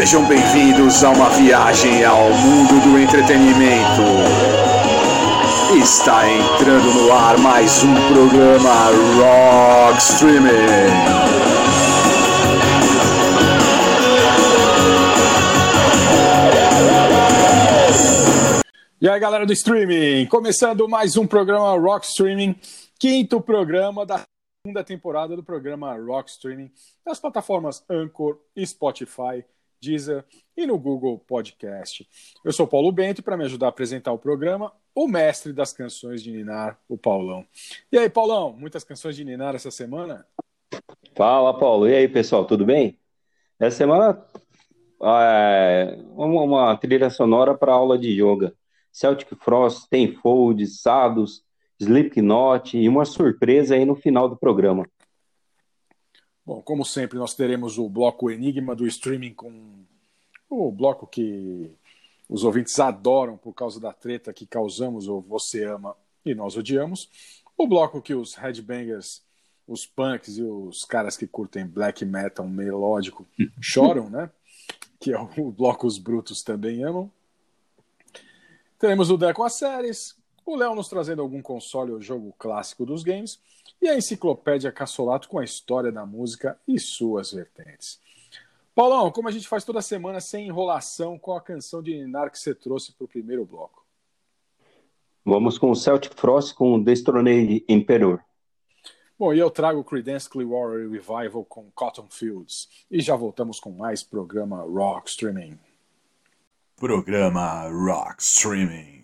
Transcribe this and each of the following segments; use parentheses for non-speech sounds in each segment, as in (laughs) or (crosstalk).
Sejam bem-vindos a uma viagem ao mundo do entretenimento. Está entrando no ar mais um programa Rock Streaming. E aí, galera do streaming, começando mais um programa Rock Streaming, quinto programa da segunda temporada do programa Rock Streaming nas plataformas Anchor, Spotify, Deezer e no Google Podcast. Eu sou Paulo Bento e para me ajudar a apresentar o programa, o mestre das canções de Ninar, o Paulão. E aí, Paulão, muitas canções de Ninar essa semana? Fala, Paulo. E aí, pessoal, tudo bem? Essa semana é uma, uma trilha sonora para aula de yoga. Celtic Frost, Tenfold, Sados, Slipknot e uma surpresa aí no final do programa. Bom, como sempre, nós teremos o bloco Enigma do streaming com o bloco que os ouvintes adoram por causa da treta que causamos ou você ama e nós odiamos. O bloco que os headbangers, os punks e os caras que curtem black metal melódico (laughs) choram, né? Que é o bloco Os Brutos também amam. Teremos o Deco as séries, o Léo nos trazendo algum console ou jogo clássico dos games e a enciclopédia Cassolato com a história da música e suas vertentes. Paulão, como a gente faz toda semana sem enrolação, qual a canção de Ninar que você trouxe para o primeiro bloco? Vamos com o Celtic Frost com Destronei Emperor. Bom, e eu trago o Creedence Clearwater Revival com Cotton Fields. E já voltamos com mais programa Rock Streaming. Programa Rock. Streaming.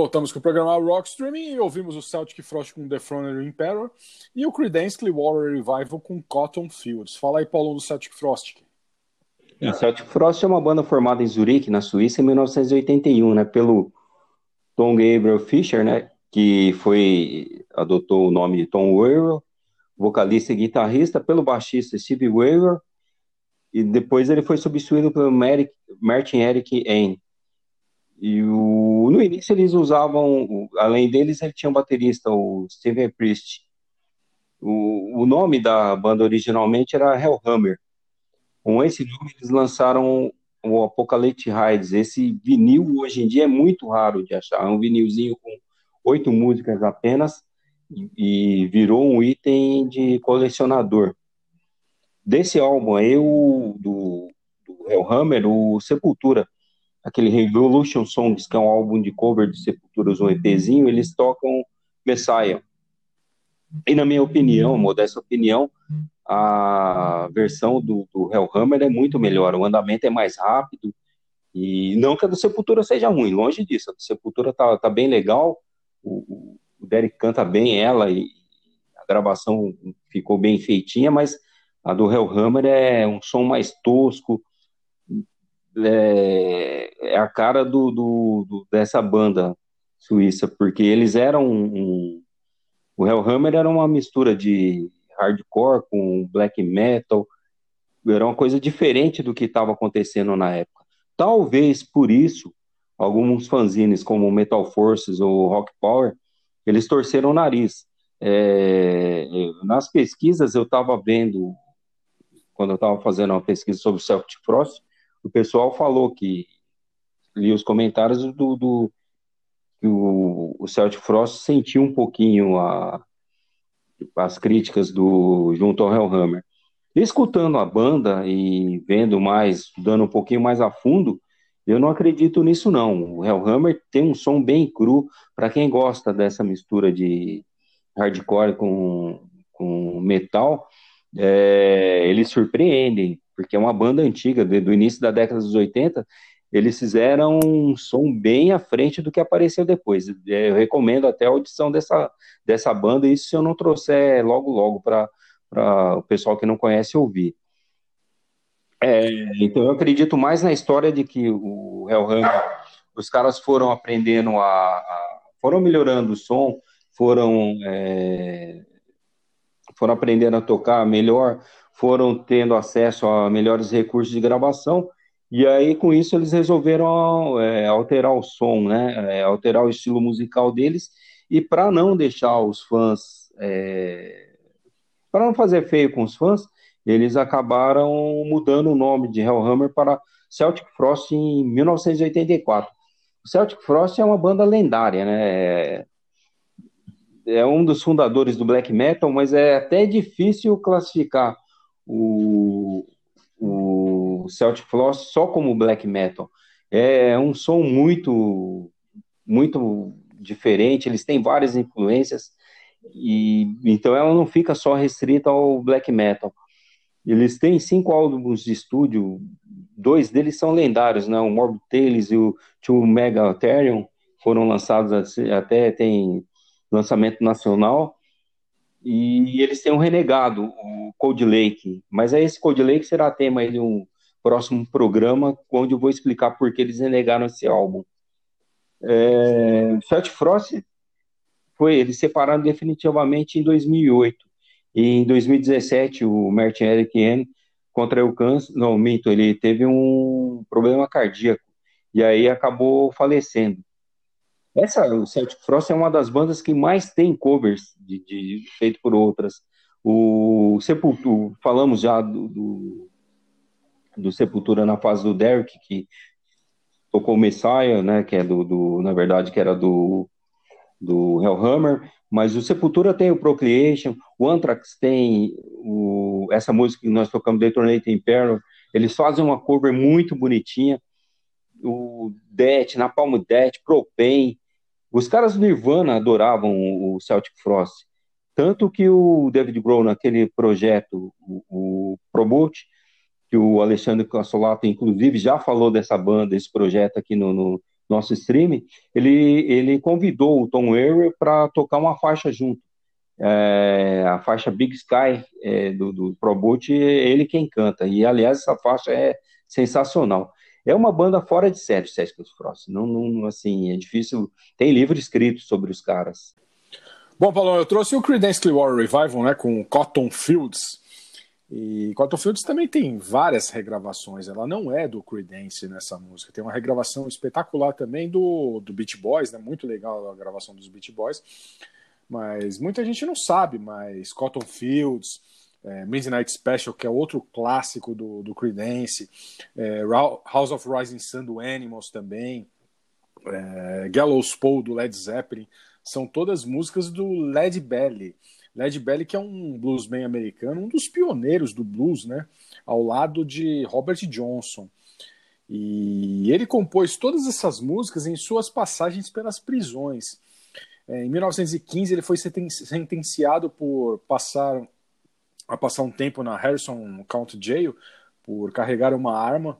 Voltamos com o programa Rock Streaming e ouvimos o Celtic Frost com The Throne Emperor e o Creedence Clearwater Revival com Cotton Fields. Fala aí, Paulo, do Celtic Frost. O Celtic Frost é uma banda formada em Zurique, na Suíça, em 1981, né, pelo Tom Gabriel Fischer, né, que foi adotou o nome de Tom Weir, vocalista e guitarrista, pelo baixista Steve Weir, e depois ele foi substituído pelo Martin Eric Ain. E o, no início eles usavam, além deles, ele tinha um baterista, o Steven Priest. O, o nome da banda originalmente era Hellhammer. Com esse nome eles lançaram o Apocalypse Rides. Esse vinil hoje em dia é muito raro de achar. É um vinilzinho com oito músicas apenas e, virou um item de colecionador. Desse álbum aí, o, do, do Hellhammer, o Sepultura aquele Revolution Songs, que é um álbum de cover de Sepulturas, um EPzinho, eles tocam Messiah. E na minha opinião, modesta opinião, a versão do, do Hellhammer é muito melhor, o andamento é mais rápido, e não que a do Sepultura seja ruim, longe disso, a do Sepultura tá, tá bem legal, o, o Derek canta bem ela, e a gravação ficou bem feitinha, mas a do Hellhammer é um som mais tosco, é, é a cara do, do, do, dessa banda suíça, porque eles eram um, o Hellhammer era uma mistura de hardcore com black metal, era uma coisa diferente do que estava acontecendo na época. Talvez por isso alguns fanzines como Metal Forces ou Rock Power eles torceram o nariz. É, nas pesquisas eu estava vendo quando eu estava fazendo uma pesquisa sobre o Celtic Frost, o pessoal falou que li os comentários do, do que o, o Celtic Frost sentiu um pouquinho a, as críticas do junto ao Hellhammer. Escutando a banda e vendo mais, estudando um pouquinho mais a fundo, eu não acredito nisso não. O Hellhammer tem um som bem cru para quem gosta dessa mistura de hardcore com, com metal. É, eles surpreendem porque é uma banda antiga, do início da década dos 80, eles fizeram um som bem à frente do que apareceu depois. É, eu recomendo até a audição dessa, dessa banda, isso se eu não trouxer logo, logo para o pessoal que não conhece ouvir. É, então eu acredito mais na história de que o Hellhammer, os caras foram aprendendo a, a foram melhorando o som, foram é, foram aprendendo a tocar melhor, foram tendo acesso a melhores recursos de gravação e aí, com isso, eles resolveram é, alterar o som, né? É, alterar o estilo musical deles. E para não deixar os fãs. É, para não fazer feio com os fãs, eles acabaram mudando o nome de Hellhammer para Celtic Frost em 1984. O Celtic Frost é uma banda lendária, né? É, é um dos fundadores do black metal, mas é até difícil classificar o, o Celtic Frost só como black metal. É um som muito, muito diferente, eles têm várias influências, e então ela não fica só restrita ao black metal. Eles têm cinco álbuns de estúdio, dois deles são lendários, né? O Morbid Tales e o Two Mega Ethereum foram lançados até tem lançamento nacional. E eles têm um renegado, o Cold Lake. Mas é esse Cold Lake será tema de um próximo programa, onde eu vou explicar por que eles renegaram esse álbum. É, Celtic Frost foi, eles separaram definitivamente em 2008. E em 2017, o Martin Eric N contraiu câncer, não, minto, ele teve um problema cardíaco e aí acabou falecendo. Essa, o Celtic Frost é uma das bandas que mais tem covers de, de feito por outras. O Sepultura, falamos já do, do, do, Sepultura na fase do Derek, que tocou Messiah, né, que é do, do, na verdade, que era do, do Hellhammer, mas o Sepultura tem o Procreation, o Anthrax tem o, essa música que nós tocamos, Detonating Peril, eles fazem uma cover muito bonitinha, o Death, Napalm Death, Propane, os caras do Nirvana adoravam o Celtic Frost. Tanto que o David Grohl, naquele projeto, o, o Promote, que o Alexandre Cassolato, inclusive, já falou dessa banda, esse projeto aqui no, no nosso stream, ele, ele convidou o Tom Weir para tocar uma faixa junto. É, a faixa Big Sky é, do, do Proboot, é ele quem canta. E, aliás, essa faixa é sensacional. É uma banda fora de série, Celtic Frost. Não, não, assim, é difícil. Tem livro escrito sobre os caras. Bom, Paulo, eu trouxe o Creedence Clearwater Revival, né, com Cotton Fields. E Cotton Fields também tem várias regravações. Ela não é do Creedence nessa música. Tem uma regravação espetacular também do, do Beach Boys, né? Muito legal a gravação dos Beach Boys. Mas muita gente não sabe, mas Cotton Fields, é, Midnight Special, que é outro clássico do, do Creedence, é, House of Rising Sun do Animals também, é, Gallows Pole do Led Zeppelin, são todas músicas do Led Belly. Led Belly que é um bluesman americano, um dos pioneiros do blues, né, ao lado de Robert Johnson. E ele compôs todas essas músicas em suas passagens pelas prisões. É, em 1915 ele foi sentenciado por passar a passar um tempo na Harrison County Jail por carregar uma arma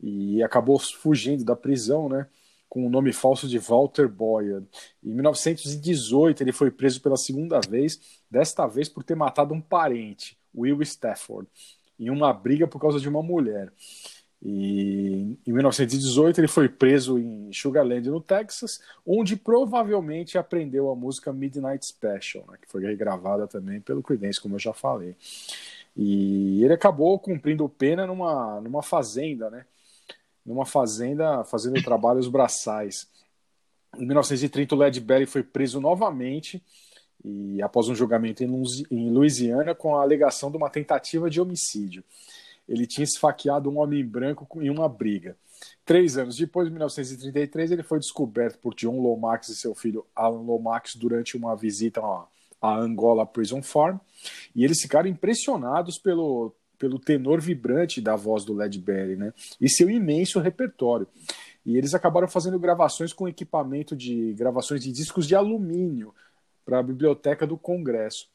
e acabou fugindo da prisão, né? Com o nome falso de Walter Boyd. Em 1918, ele foi preso pela segunda vez, desta vez por ter matado um parente, Will Stafford, em uma briga por causa de uma mulher. E em 1918 ele foi preso em Sugarland, no Texas, onde provavelmente aprendeu a música Midnight Special, né, que foi regravada também pelo Creedence, como eu já falei. E ele acabou cumprindo pena numa, numa fazenda, né? Numa fazenda fazendo trabalhos braçais. Em 1930 o Led Belly foi preso novamente e após um julgamento em Louisiana com a alegação de uma tentativa de homicídio ele tinha esfaqueado um homem branco em uma briga. Três anos depois, em 1933, ele foi descoberto por John Lomax e seu filho Alan Lomax durante uma visita à Angola Prison Farm, e eles ficaram impressionados pelo, pelo tenor vibrante da voz do Led Belly, né? E seu imenso repertório. E eles acabaram fazendo gravações com equipamento de gravações de discos de alumínio para a biblioteca do Congresso.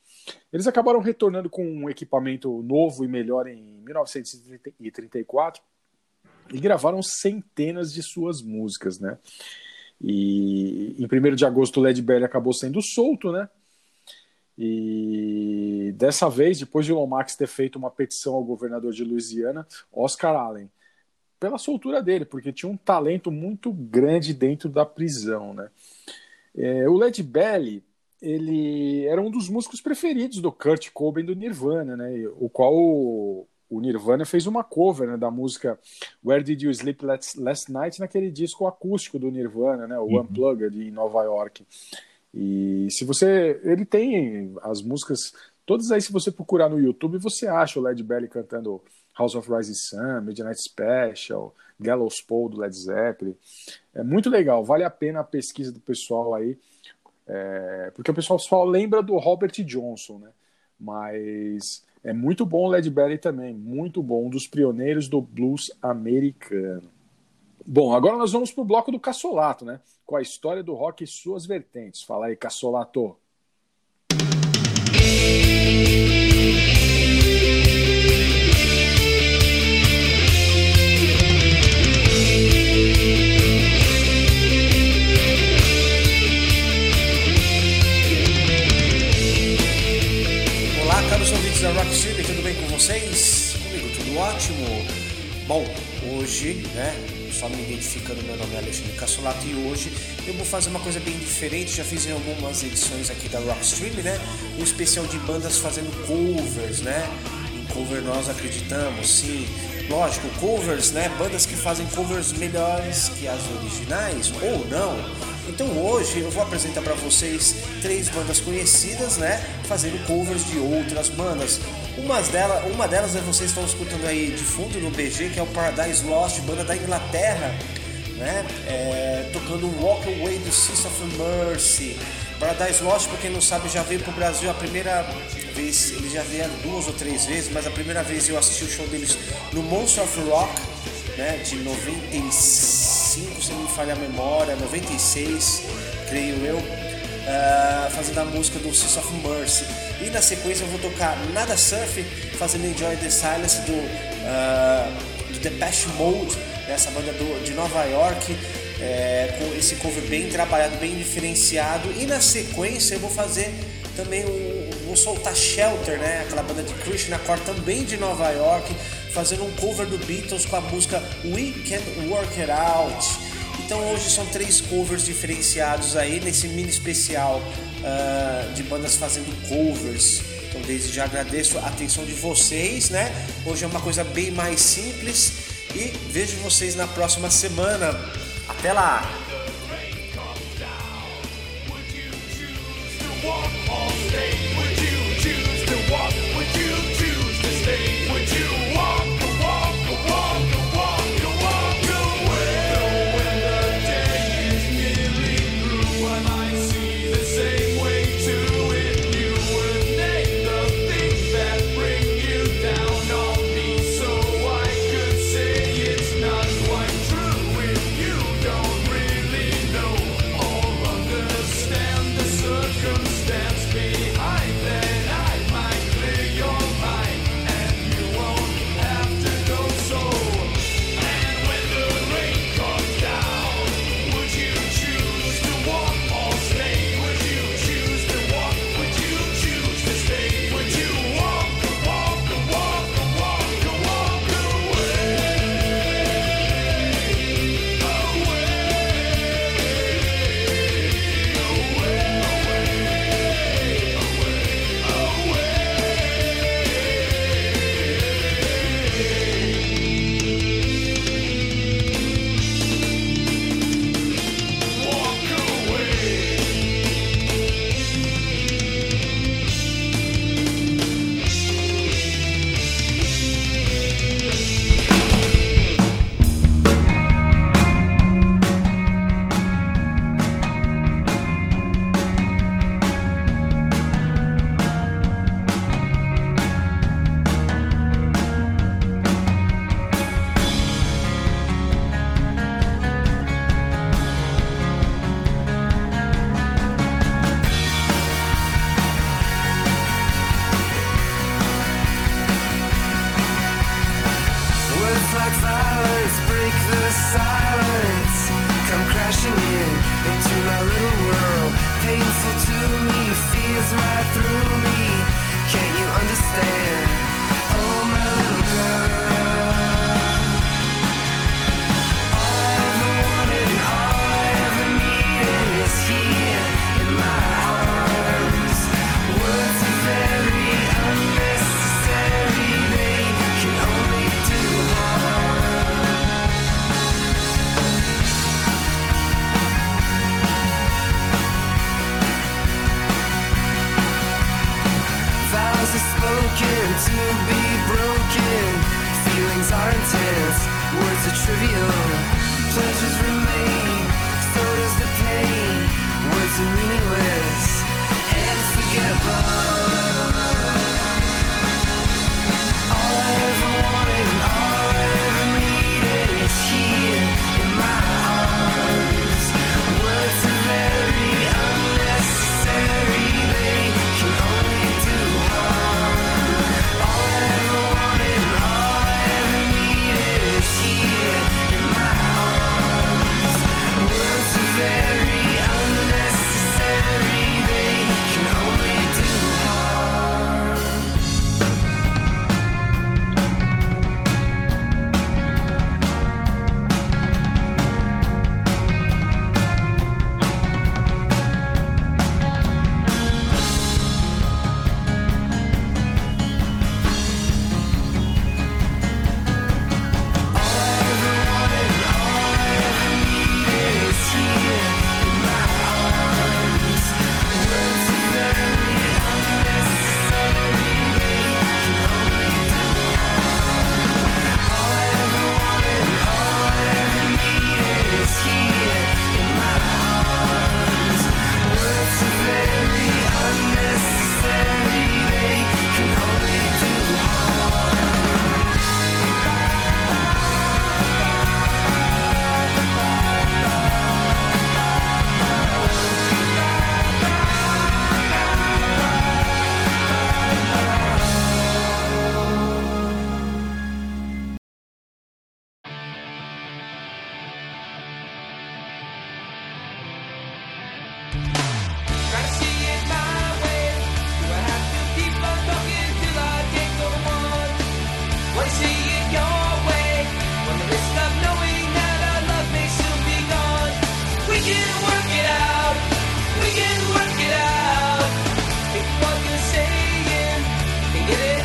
Eles acabaram retornando com um equipamento novo e melhor em 1934 e gravaram centenas de suas músicas, né? E em 1 de agosto o Led Belly acabou sendo solto, né? E dessa vez, depois de Lomax ter feito uma petição ao governador de Louisiana, Oscar Allen, pela soltura dele, porque tinha um talento muito grande dentro da prisão, né? É, o Led Belly, ele era um dos músicos preferidos do Kurt Cobain do Nirvana, né? O qual o, o Nirvana fez uma cover né, da música Where Did You Sleep Last Night naquele disco acústico do Nirvana, né? O uhum. Unplugged em Nova York. E se você. Ele tem as músicas. Todas aí, se você procurar no YouTube, você acha o Led Belly cantando House of Rising Sun, Midnight Special, Gallows Pole do Led Zeppelin. É muito legal, vale a pena a pesquisa do pessoal aí, é, porque o pessoal só lembra do Robert Johnson, né? Mas é muito bom o Led Belly também, muito bom, um dos pioneiros do blues americano. Bom, agora nós vamos para o bloco do Cassolato, né? Com a história do rock e suas vertentes. Fala aí, Cassolato. Vocês? Comigo tudo ótimo. Bom, hoje, né, só me identificando, meu nome é Alexandre Cassolato e hoje eu vou fazer uma coisa bem diferente. Já fiz em algumas edições aqui da Rockstream, né? Um especial de bandas fazendo covers, né? Em cover nós acreditamos, sim. Lógico, covers, né? Bandas que fazem covers melhores que as originais ou não. Então hoje eu vou apresentar para vocês três bandas conhecidas, né? Fazendo covers de outras bandas. Umas delas, uma delas é vocês estão escutando aí de fundo no BG, que é o Paradise Lost, banda da Inglaterra, né? É, tocando Walk Away do Sisters of Mercy. Paradise Lost, pra quem não sabe, já veio pro Brasil a primeira vez, eles já vieram duas ou três vezes, mas a primeira vez eu assisti o show deles no Monster of Rock, né? De 95, se não me falha a memória, 96, creio eu, uh, fazendo a música do Sisters of Mercy. E na sequência eu vou tocar Nada Surf, fazendo Enjoy the Silence do, uh, do Depeche Mode, essa banda do, de Nova York, é, com esse cover bem trabalhado, bem diferenciado. E na sequência eu vou fazer também um, vou soltar Shelter, né? Aquela banda de Krishna Core também de Nova York, fazendo um cover do Beatles com a música We Can Work It Out. Então hoje são três covers diferenciados aí nesse mini especial uh, de bandas fazendo covers. Então desde já agradeço a atenção de vocês, né? Hoje é uma coisa bem mais simples e vejo vocês na próxima semana. Até lá! circumstance behind them.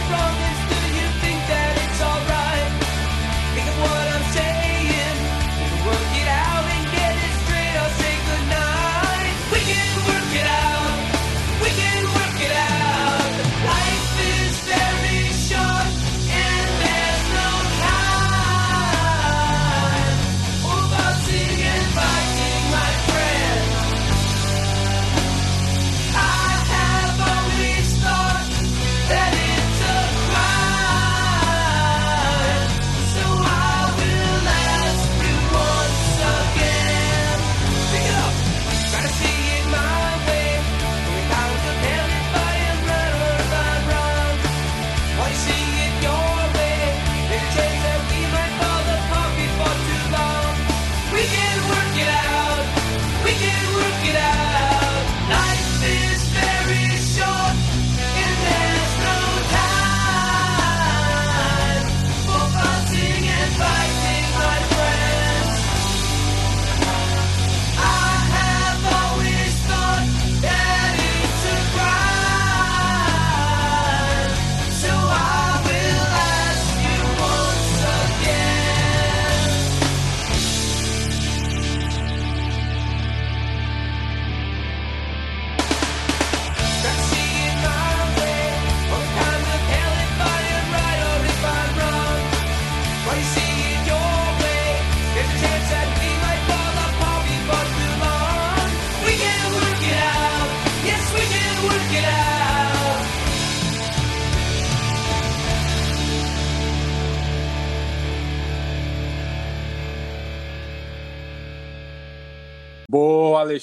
strong.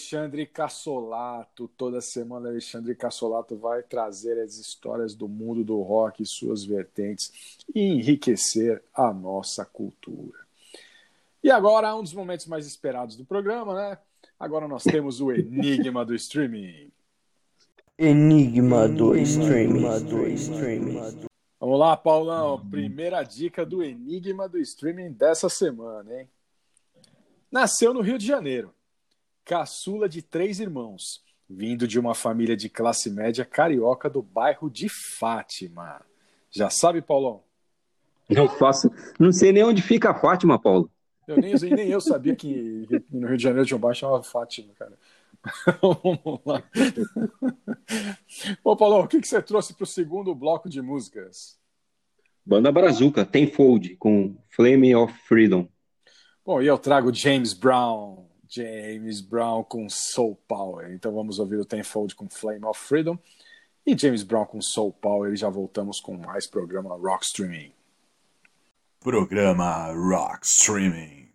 Alexandre Cassolato, toda semana Alexandre Cassolato vai trazer as histórias do mundo do rock e suas vertentes e enriquecer a nossa cultura. E agora, um dos momentos mais esperados do programa, né? Agora nós temos o Enigma do Streaming. Enigma do Streaming. Enigma do streaming. Vamos lá, Paulão. Primeira dica do Enigma do Streaming dessa semana, hein? Nasceu no Rio de Janeiro caçula de três irmãos, vindo de uma família de classe média carioca do bairro de Fátima. Já sabe, Paulão? Não faço. Não sei nem onde fica a Fátima, Paulo. Eu nem, nem eu sabia que no Rio de Janeiro de um bairro chamava Fátima, cara. (laughs) Vamos lá. Ô, Paulão, o que, que você trouxe para o segundo bloco de músicas? Banda Brazuca, Tenfold, com Flame of Freedom. Bom, e eu trago James Brown. James Brown com Soul Power. Então vamos ouvir o Tenfold com Flame of Freedom. E James Brown com Soul Power. E já voltamos com mais programa Rock Streaming. Programa Rock Streaming.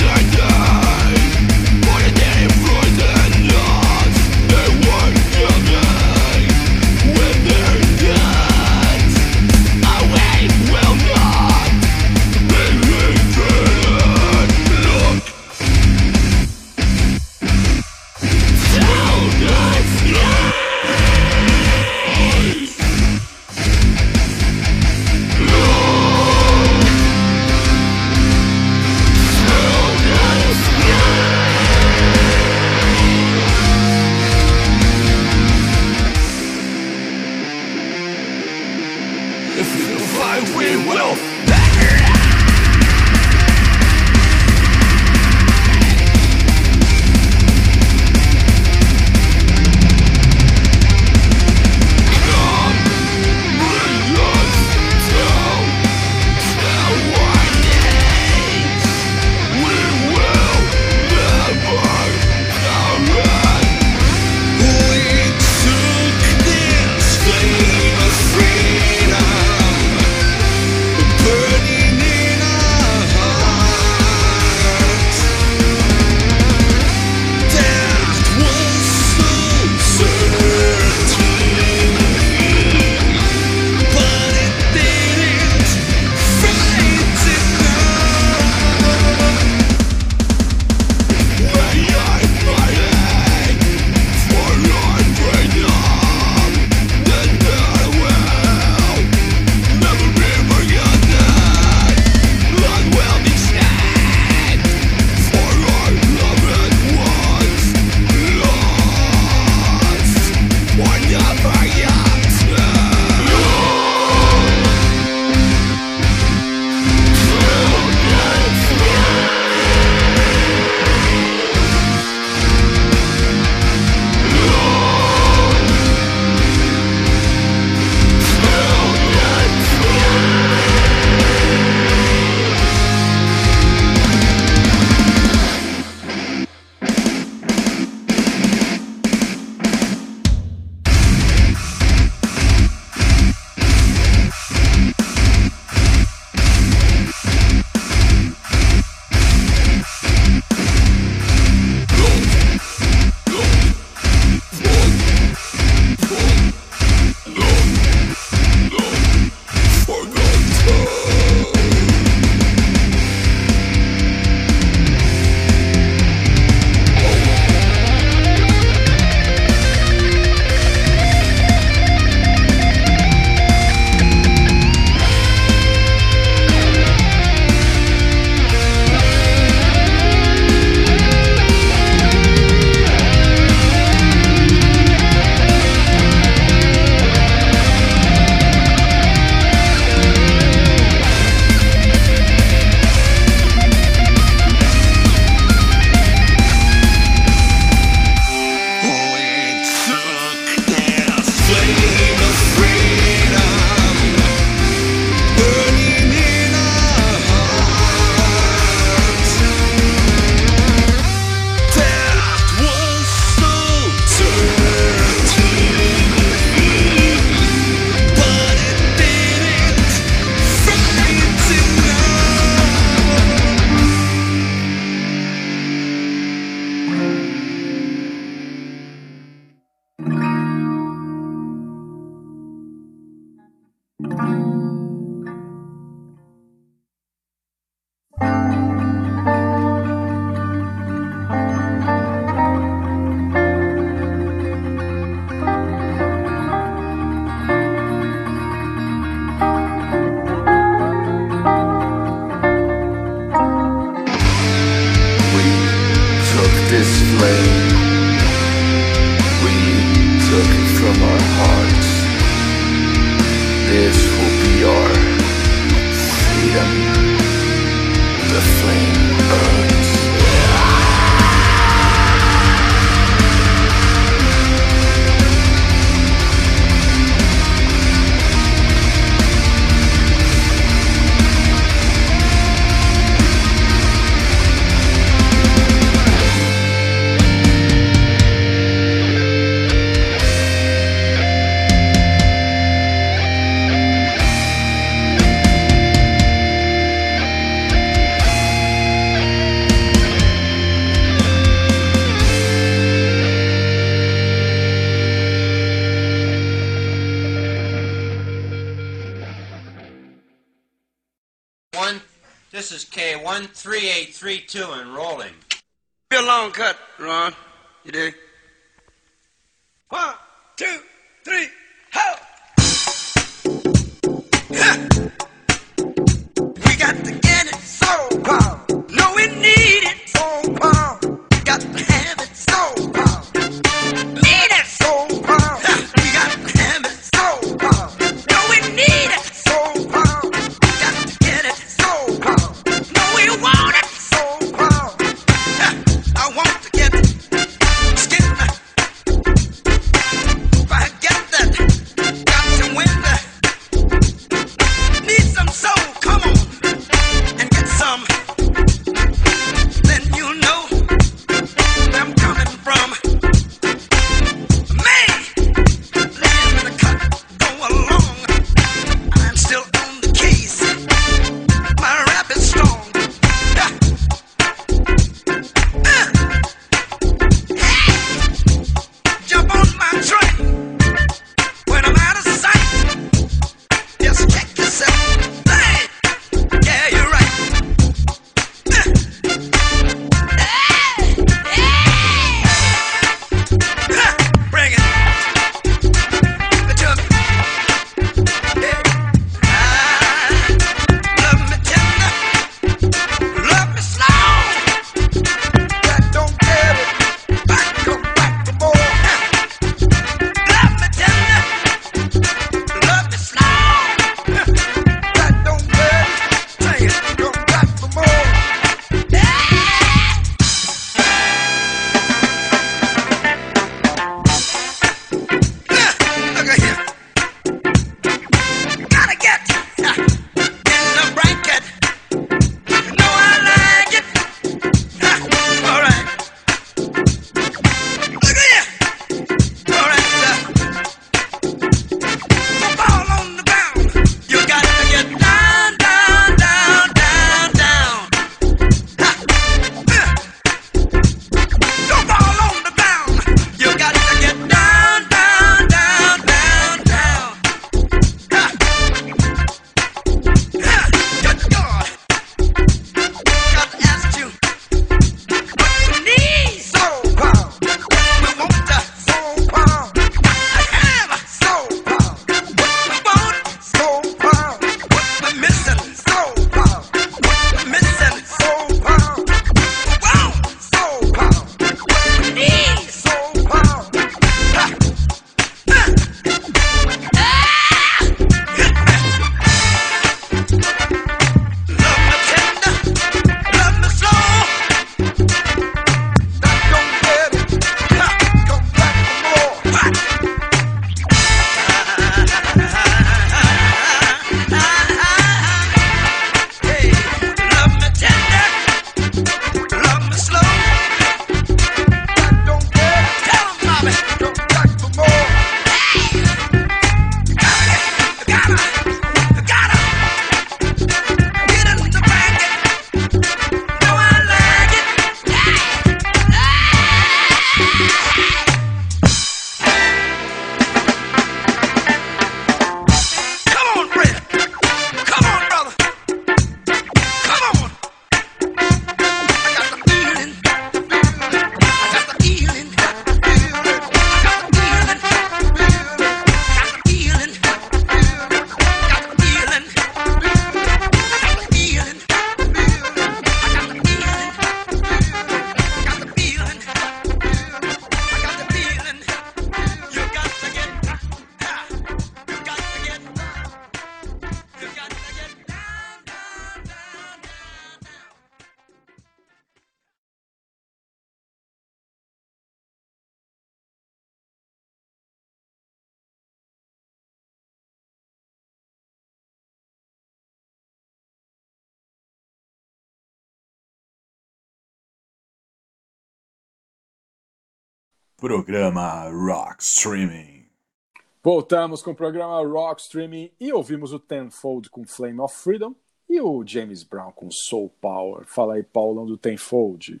Voltamos com o programa Rock Streaming e ouvimos o Tenfold com Flame of Freedom e o James Brown com Soul Power. Fala aí, Paulão, do Tenfold.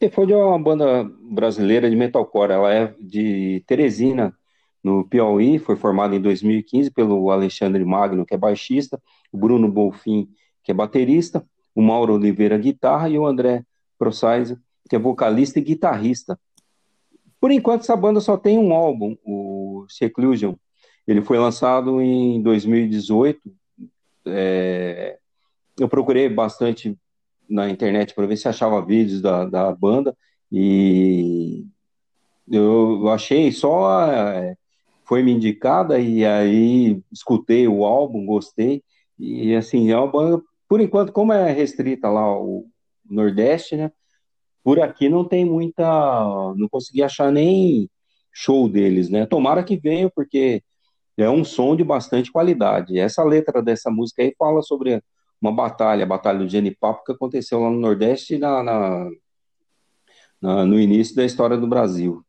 Tenfold é uma banda brasileira de metalcore. Ela é de Teresina, no Piauí. Foi formada em 2015 pelo Alexandre Magno, que é baixista, o Bruno Bolfin, que é baterista, o Mauro Oliveira, guitarra, e o André Procise, que é vocalista e guitarrista. Por enquanto, essa banda só tem um álbum, o Seclusion. Ele foi lançado em 2018. É, Eu procurei bastante na internet para ver se achava vídeos da, da banda e eu achei só é, foi me indicada e aí escutei o álbum, gostei e assim é uma banda por enquanto como é restrita lá o Nordeste, né? Por aqui não tem muita, não consegui achar nem show deles, né? Tomara que venha porque é um som de bastante qualidade. Essa letra dessa música aí fala sobre uma batalha, a batalha do Genipapo que aconteceu lá no Nordeste na, na- na- no início da história do Brasil.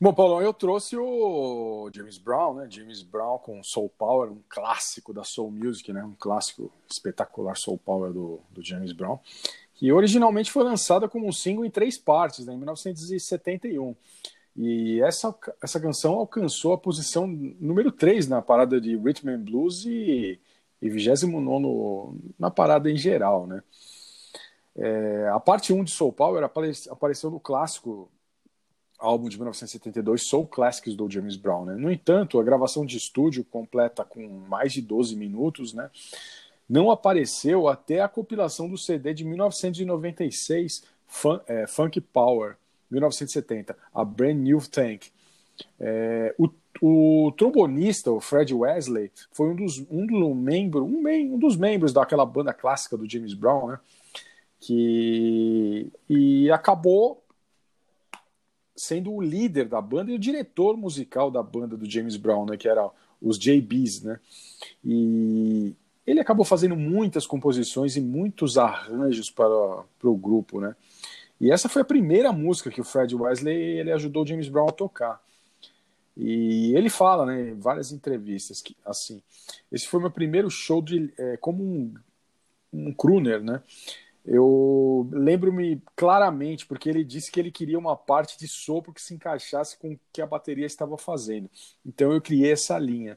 Bom, Paulão, eu trouxe o James Brown, né? James Brown com Soul Power, um clássico da Soul Music, né? Um clássico espetacular Soul Power do, do James Brown, que originalmente foi lançada como um single em três partes, né? Em 1971. E essa, essa canção alcançou a posição número 3 na parada de Rhythm and Blues e, e 29 na parada em geral, né? É, a parte 1 de Soul Power apare- apareceu no clássico álbum de 1972, Soul Classics do James Brown. Né? No entanto, a gravação de estúdio completa com mais de 12 minutos, né? não apareceu até a compilação do CD de 1996, Fun- é, Funk Power, 1970, a Brand New Tank. É, o, o trombonista, o Fred Wesley, foi um dos, um do membro, um, um dos membros daquela banda clássica do James Brown, né? que e acabou sendo o líder da banda e o diretor musical da banda do James Brown, né, que era os JBs, né? E ele acabou fazendo muitas composições e muitos arranjos para, para o grupo, né? E essa foi a primeira música que o Fred Wesley ele ajudou o James Brown a tocar. E ele fala, né, em várias entrevistas que assim, esse foi meu primeiro show de é, como um, um crooner, né? Eu lembro-me claramente, porque ele disse que ele queria uma parte de sopro que se encaixasse com o que a bateria estava fazendo. Então eu criei essa linha.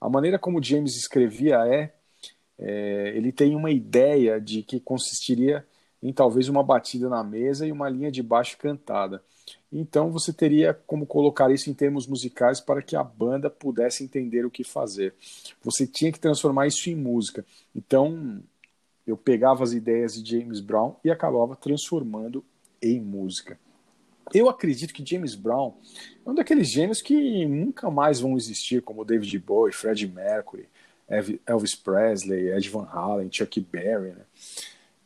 A maneira como James escrevia é, é, ele tem uma ideia de que consistiria em talvez uma batida na mesa e uma linha de baixo cantada. Então você teria como colocar isso em termos musicais para que a banda pudesse entender o que fazer. Você tinha que transformar isso em música. Então eu pegava as ideias de James Brown e acabava transformando em música. Eu acredito que James Brown é um daqueles gênios que nunca mais vão existir, como David Bowie, Freddie Mercury, Elvis Presley, Ed Van Halen, Chuck Berry. Né?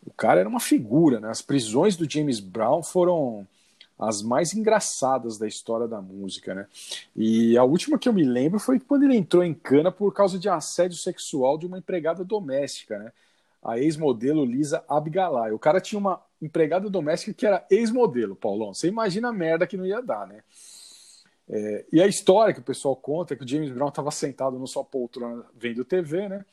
O cara era uma figura. Né? As prisões do James Brown foram as mais engraçadas da história da música. Né? E a última que eu me lembro foi quando ele entrou em cana por causa de assédio sexual de uma empregada doméstica. Né? A ex-modelo Lisa Abgalay. O cara tinha uma empregada doméstica que era ex-modelo, Paulão. Você imagina a merda que não ia dar, né? É, e a história que o pessoal conta é que o James Brown estava sentado no sua poltrona vendo TV, né?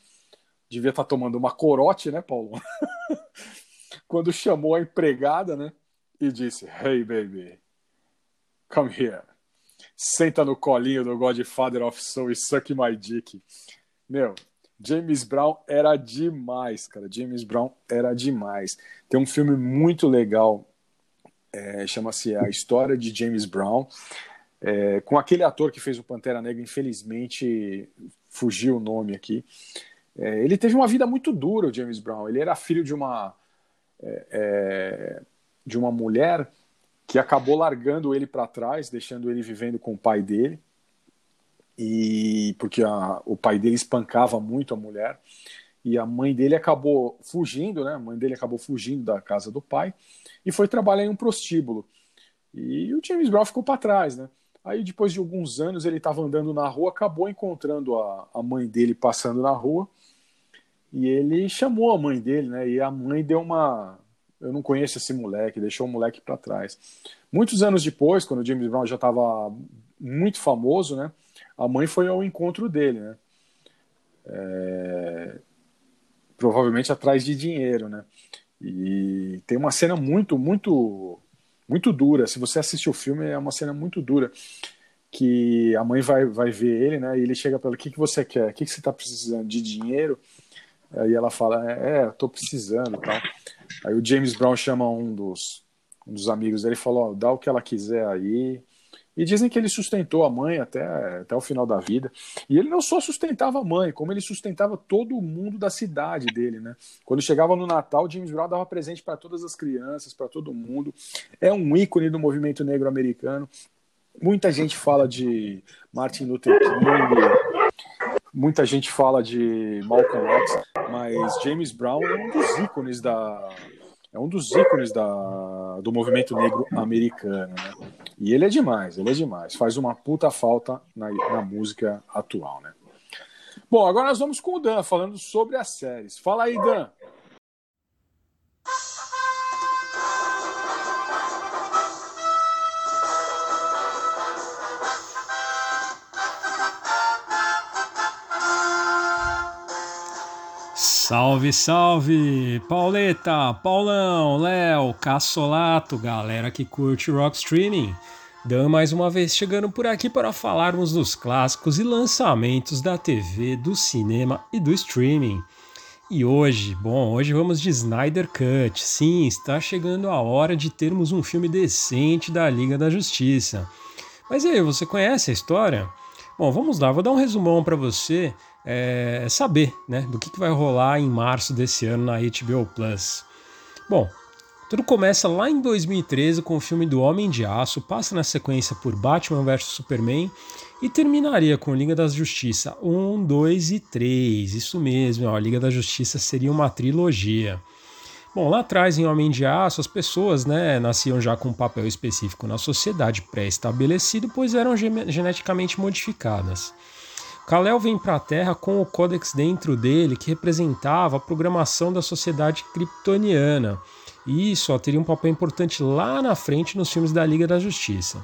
Devia estar tomando uma corote, né, Paulo? (laughs) Quando chamou a empregada, né? E disse: Hey, baby, come here. Senta no colinho do Godfather of Soul e suck my dick. Meu, James Brown era demais, cara. James Brown era demais. Tem um filme muito legal, é, chama-se A História de James Brown, é, com aquele ator que fez o Pantera Negra, infelizmente fugiu o nome aqui. É, ele teve uma vida muito dura, o James Brown. Ele era filho de uma é, é, de uma mulher que acabou largando ele para trás, deixando ele vivendo com o pai dele e porque a, o pai dele espancava muito a mulher e a mãe dele acabou fugindo, né? A mãe dele acabou fugindo da casa do pai e foi trabalhar em um prostíbulo. E o James Brown ficou para trás, né? Aí depois de alguns anos ele estava andando na rua, acabou encontrando a, a mãe dele passando na rua e ele chamou a mãe dele, né? E a mãe deu uma eu não conheço esse moleque, deixou o moleque para trás. Muitos anos depois, quando o James Brown já estava muito famoso, né? A mãe foi ao encontro dele, né? É, provavelmente atrás de dinheiro, né? E tem uma cena muito, muito, muito dura. Se você assistir o filme, é uma cena muito dura. Que a mãe vai, vai ver ele, né? E ele chega para ela: O que, que você quer? O que, que você está precisando? De dinheiro? Aí ela fala: É, eu tô precisando. Aí o James Brown chama um dos, um dos amigos dele e falou: ó, dá o que ela quiser aí. E dizem que ele sustentou a mãe até, até o final da vida. E ele não só sustentava a mãe, como ele sustentava todo mundo da cidade dele, né? Quando chegava no Natal, James Brown dava presente para todas as crianças, para todo mundo. É um ícone do movimento negro americano. Muita gente fala de Martin Luther King, muita gente fala de Malcolm X, mas James Brown é um dos ícones da é um dos ícones da, do movimento negro americano, né? E ele é demais, ele é demais. Faz uma puta falta na, na música atual, né? Bom, agora nós vamos com o Dan, falando sobre as séries. Fala aí, Dan. Salve, salve! Pauleta, Paulão, Léo, Cassolato, galera que curte rock streaming. Dan mais uma vez chegando por aqui para falarmos dos clássicos e lançamentos da TV, do cinema e do streaming. E hoje, bom, hoje vamos de Snyder Cut. Sim, está chegando a hora de termos um filme decente da Liga da Justiça. Mas e aí, você conhece a história? Bom, vamos lá, vou dar um resumão para você é, saber né, do que, que vai rolar em março desse ano na HBO Plus. Bom, tudo começa lá em 2013 com o filme do Homem de Aço, passa na sequência por Batman vs Superman e terminaria com Liga da Justiça 1, 2 e 3. Isso mesmo, ó, a Liga da Justiça seria uma trilogia. Bom, lá atrás em Homem de Aço, as pessoas né, nasciam já com um papel específico na sociedade pré-estabelecido, pois eram geneticamente modificadas. Kal-El vem para a Terra com o Codex dentro dele, que representava a programação da sociedade kryptoniana. E isso ó, teria um papel importante lá na frente nos filmes da Liga da Justiça.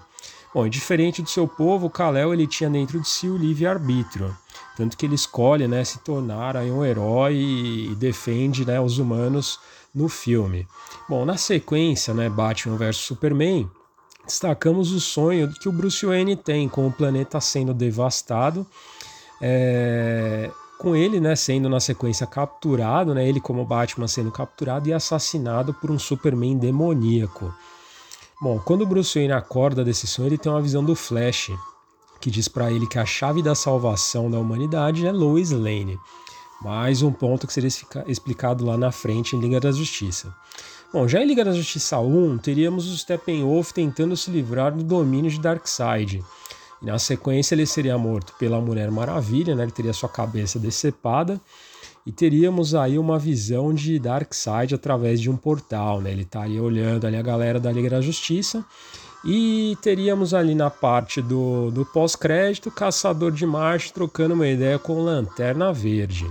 Bom, diferente do seu povo, Kal-El ele tinha dentro de si o livre-arbítrio. Tanto que ele escolhe né, se tornar aí, um herói e defende né, os humanos no filme. Bom, na sequência, né, Batman vs Superman, destacamos o sonho que o Bruce Wayne tem com o planeta sendo devastado, é, com ele né, sendo na sequência capturado, né, ele como Batman sendo capturado e assassinado por um Superman demoníaco. Bom, quando Bruce Wayne acorda desse sonho, ele tem uma visão do Flash, que diz para ele que a chave da salvação da humanidade é Lois Lane. Mais um ponto que seria explicado lá na frente em Liga da Justiça. Bom, já em Liga da Justiça 1, teríamos o Steppenwolf tentando se livrar do domínio de Darkseid. Na sequência, ele seria morto pela Mulher Maravilha, né? ele teria sua cabeça decepada. E teríamos aí uma visão de Darkseid através de um portal. Né? Ele estaria olhando ali a galera da Liga da Justiça. E teríamos ali na parte do, do pós-crédito Caçador de Marte trocando uma ideia com Lanterna Verde.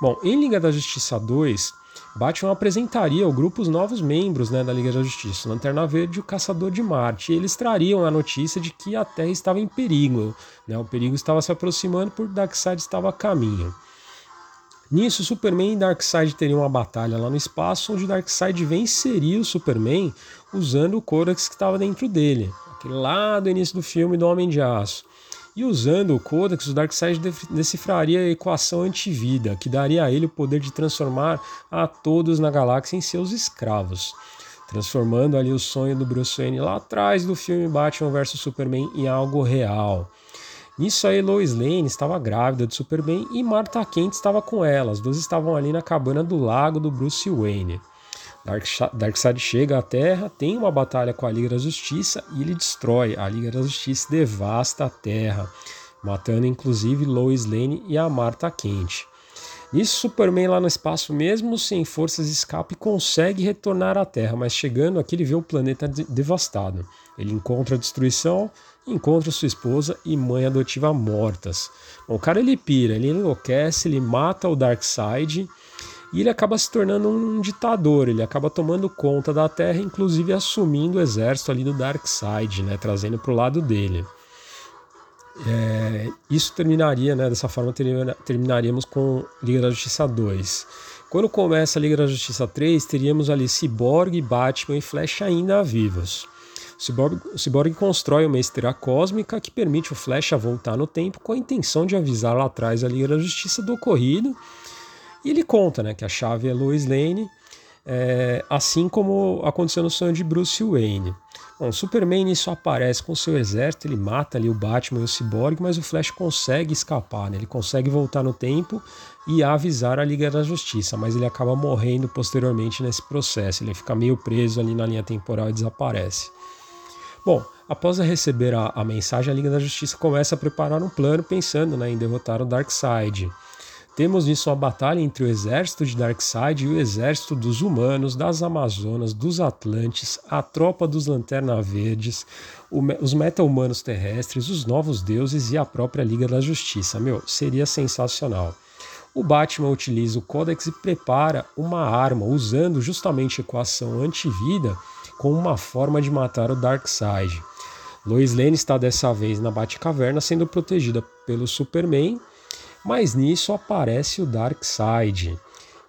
Bom, em Liga da Justiça 2, Batman apresentaria ao grupo os novos membros né, da Liga da Justiça, Lanterna Verde e o Caçador de Marte. E eles trariam a notícia de que a Terra estava em perigo. Né, o perigo estava se aproximando porque Darkseid estava a caminho. Nisso, Superman e Darkseid teriam uma batalha lá no espaço, onde Darkseid venceria o Superman usando o Codex que estava dentro dele, aquele lá do início do filme do Homem de Aço. E usando o Codex, o Darkseid decifraria a equação antivida, que daria a ele o poder de transformar a todos na galáxia em seus escravos, transformando ali o sonho do Bruce Wayne lá atrás do filme Batman vs Superman em algo real. Nisso aí, Lois Lane estava grávida de Superman e Martha Kent estava com ela. As duas estavam ali na cabana do lago do Bruce Wayne. Darkseid chega à Terra, tem uma batalha com a Liga da Justiça e ele destrói. A Liga da Justiça devasta a Terra, matando inclusive Lois Lane e a Martha Kent. Nisso, Superman lá no espaço, mesmo sem forças de escape, consegue retornar à Terra, mas chegando aqui ele vê o planeta devastado. Ele encontra a destruição, encontra sua esposa e mãe adotiva mortas. Bom, o cara ele pira, ele enlouquece, ele mata o Darkseid e ele acaba se tornando um ditador, ele acaba tomando conta da Terra, inclusive assumindo o exército ali do Darkseid, né, trazendo para o lado dele. É, isso terminaria, né, dessa forma termina- terminaríamos com Liga da Justiça 2. Quando começa a Liga da Justiça 3, teríamos ali Cyborg, Batman e Flash ainda vivos. O Cyborg, constrói uma esteira cósmica que permite o Flash voltar no tempo com a intenção de avisar lá atrás a Liga da Justiça do ocorrido. E ele conta né, que a chave é Lois Lane, é, assim como aconteceu no sonho de Bruce Wayne. Bom, Superman nisso aparece com seu exército, ele mata ali o Batman e o Cyborg, mas o Flash consegue escapar, né? ele consegue voltar no tempo e avisar a Liga da Justiça, mas ele acaba morrendo posteriormente nesse processo, ele fica meio preso ali na linha temporal e desaparece. Bom, após receber a, a mensagem, a Liga da Justiça começa a preparar um plano pensando né, em derrotar o Darkseid. Temos nisso uma batalha entre o exército de Darkseid e o exército dos humanos, das Amazonas, dos Atlantes, a tropa dos Lanterna Verdes, os meta-humanos terrestres, os novos deuses e a própria Liga da Justiça. Meu, seria sensacional. O Batman utiliza o Codex e prepara uma arma usando justamente a equação antivida como uma forma de matar o Darkseid. Lois Lane está dessa vez na Batcaverna sendo protegida pelo Superman, mas nisso aparece o Darkseid.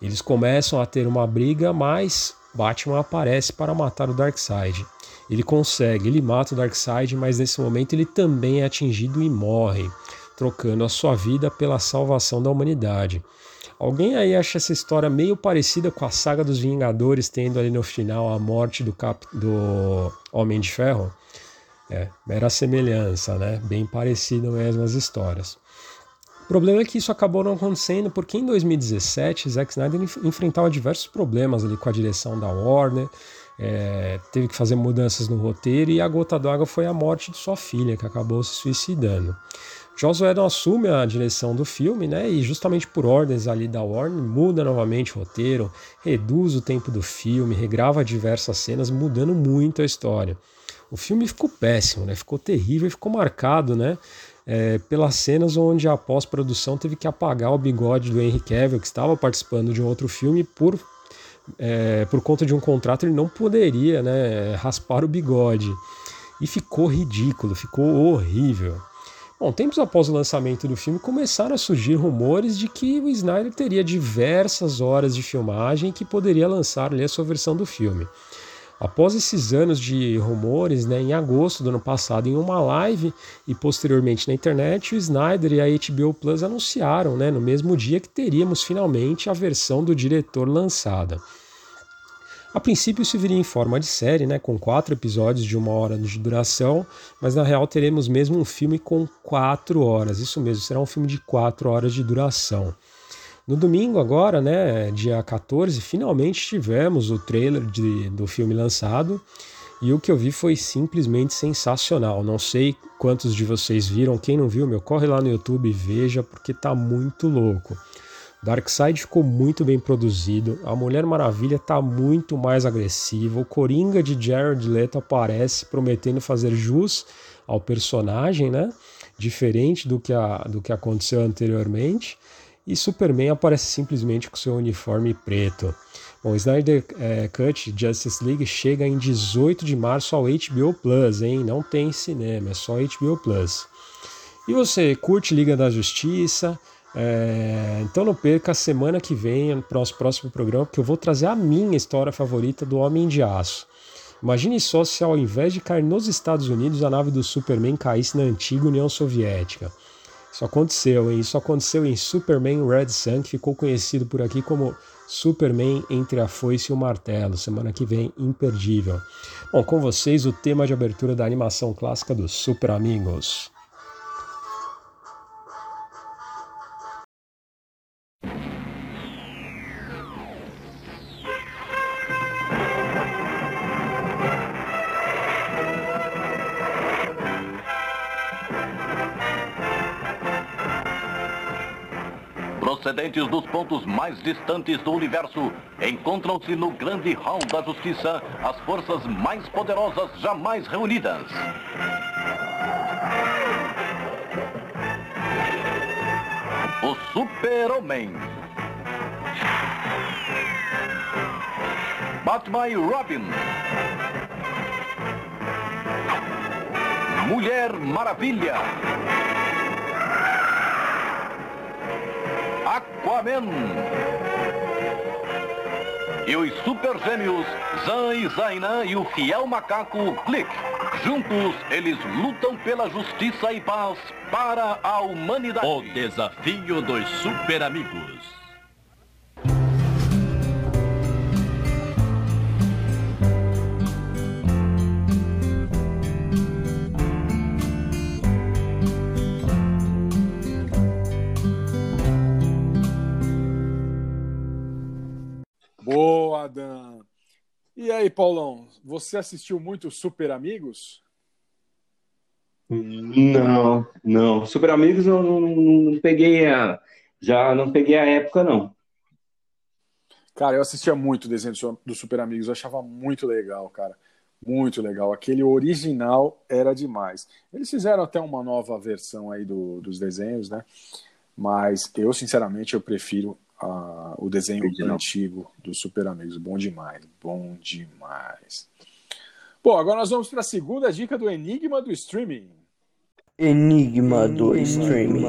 Eles começam a ter uma briga, mas Batman aparece para matar o Darkseid. Ele consegue, ele mata o Darkseid, mas nesse momento ele também é atingido e morre, trocando a sua vida pela salvação da humanidade. Alguém aí acha essa história meio parecida com a saga dos Vingadores, tendo ali no final a morte do, Cap... do Homem de Ferro? É, mera semelhança, né? Bem parecido mesmo as histórias. O problema é que isso acabou não acontecendo porque em 2017 Zack Snyder enf- enfrentava diversos problemas ali com a direção da Warner, é, teve que fazer mudanças no roteiro e a gota d'água foi a morte de sua filha, que acabou se suicidando. Joss Whedon assume a direção do filme, né? E justamente por ordens ali da Warner, muda novamente o roteiro, reduz o tempo do filme, regrava diversas cenas, mudando muito a história. O filme ficou péssimo, né? Ficou terrível e ficou marcado, né? É, pelas cenas onde a pós-produção teve que apagar o bigode do Henry Cavill, que estava participando de um outro filme, por, é, por conta de um contrato ele não poderia né, raspar o bigode. E ficou ridículo, ficou horrível. Bom, tempos após o lançamento do filme, começaram a surgir rumores de que o Snyder teria diversas horas de filmagem que poderia lançar ali a sua versão do filme. Após esses anos de rumores, né, em agosto do ano passado, em uma live e posteriormente na internet, o Snyder e a HBO Plus anunciaram, né, no mesmo dia, que teríamos finalmente a versão do diretor lançada. A princípio isso viria em forma de série, né, com quatro episódios de uma hora de duração, mas na real teremos mesmo um filme com quatro horas. Isso mesmo, será um filme de quatro horas de duração. No domingo agora, né, dia 14, finalmente tivemos o trailer de, do filme lançado e o que eu vi foi simplesmente sensacional. Não sei quantos de vocês viram, quem não viu, meu, corre lá no YouTube e veja porque tá muito louco. Darkseid ficou muito bem produzido, a Mulher Maravilha tá muito mais agressiva, o Coringa de Jared Leto aparece prometendo fazer jus ao personagem, né? Diferente do que, a, do que aconteceu anteriormente. E Superman aparece simplesmente com seu uniforme preto. Bom, Snyder é, Cut Justice League chega em 18 de março ao HBO Plus, hein? Não tem cinema, é só HBO Plus. E você curte Liga da Justiça? É, então não perca a semana que vem, no nosso próximo programa, porque eu vou trazer a minha história favorita do Homem de Aço. Imagine só se ao invés de cair nos Estados Unidos, a nave do Superman caísse na antiga União Soviética. Isso aconteceu, hein? Isso aconteceu em Superman Red Sun, que ficou conhecido por aqui como Superman entre a foice e o martelo. Semana que vem, imperdível. Bom, com vocês o tema de abertura da animação clássica dos Super Amigos. Dos pontos mais distantes do universo, encontram-se no grande hall da justiça as forças mais poderosas jamais reunidas. O Super-Homem. Batman e Robin. Mulher Maravilha. Aquaman. E os super gêmeos Zan e Zainan e o fiel macaco Glick. Juntos, eles lutam pela justiça e paz para a humanidade. O desafio dos super amigos. E aí, Paulão, você assistiu muito Super Amigos? Não, não. Super Amigos eu não, não, não peguei a. Já não peguei a época, não. Cara, eu assistia muito o desenho do Super Amigos, eu achava muito legal, cara. Muito legal. Aquele original era demais. Eles fizeram até uma nova versão aí do- dos desenhos, né? Mas eu, sinceramente, eu prefiro ah, o desenho Original. antigo do Super Amigos. Bom demais, bom demais. Bom, agora nós vamos para a segunda dica do Enigma do Streaming. Enigma do streaming.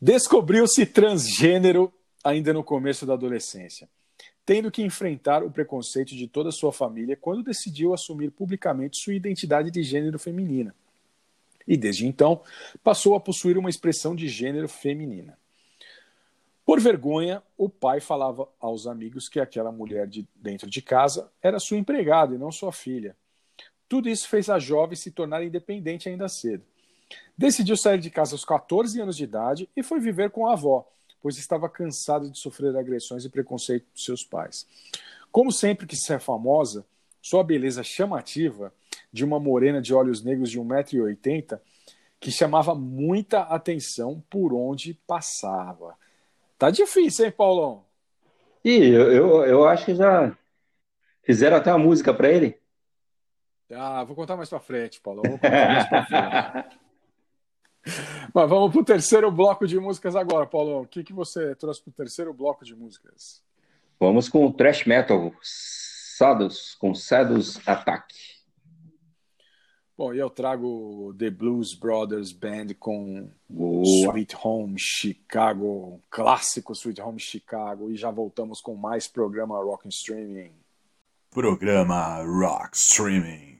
Descobriu-se transgênero ainda no começo da adolescência, tendo que enfrentar o preconceito de toda a sua família quando decidiu assumir publicamente sua identidade de gênero feminina. E desde então, passou a possuir uma expressão de gênero feminina. Por vergonha, o pai falava aos amigos que aquela mulher de dentro de casa era sua empregada e não sua filha. Tudo isso fez a jovem se tornar independente ainda cedo. Decidiu sair de casa aos 14 anos de idade e foi viver com a avó, pois estava cansado de sofrer agressões e preconceito dos seus pais. Como sempre quis ser famosa, sua beleza chamativa, de uma morena de olhos negros de 1,80m, que chamava muita atenção por onde passava. Tá difícil, hein, Paulão? Ih, eu, eu, eu acho que já fizeram até uma música pra ele. Ah, vou contar mais pra frente, Paulo. Vou contar mais pra frente. (laughs) Mas vamos pro terceiro bloco de músicas agora, Paulão. O que, que você trouxe pro terceiro bloco de músicas? Vamos com o thrash metal. Sados, com Sados Attack. Bom, e eu trago The Blues Brothers Band com Boa. Sweet Home Chicago, um clássico Sweet Home Chicago. E já voltamos com mais programa Rock Streaming. Programa Rock Streaming.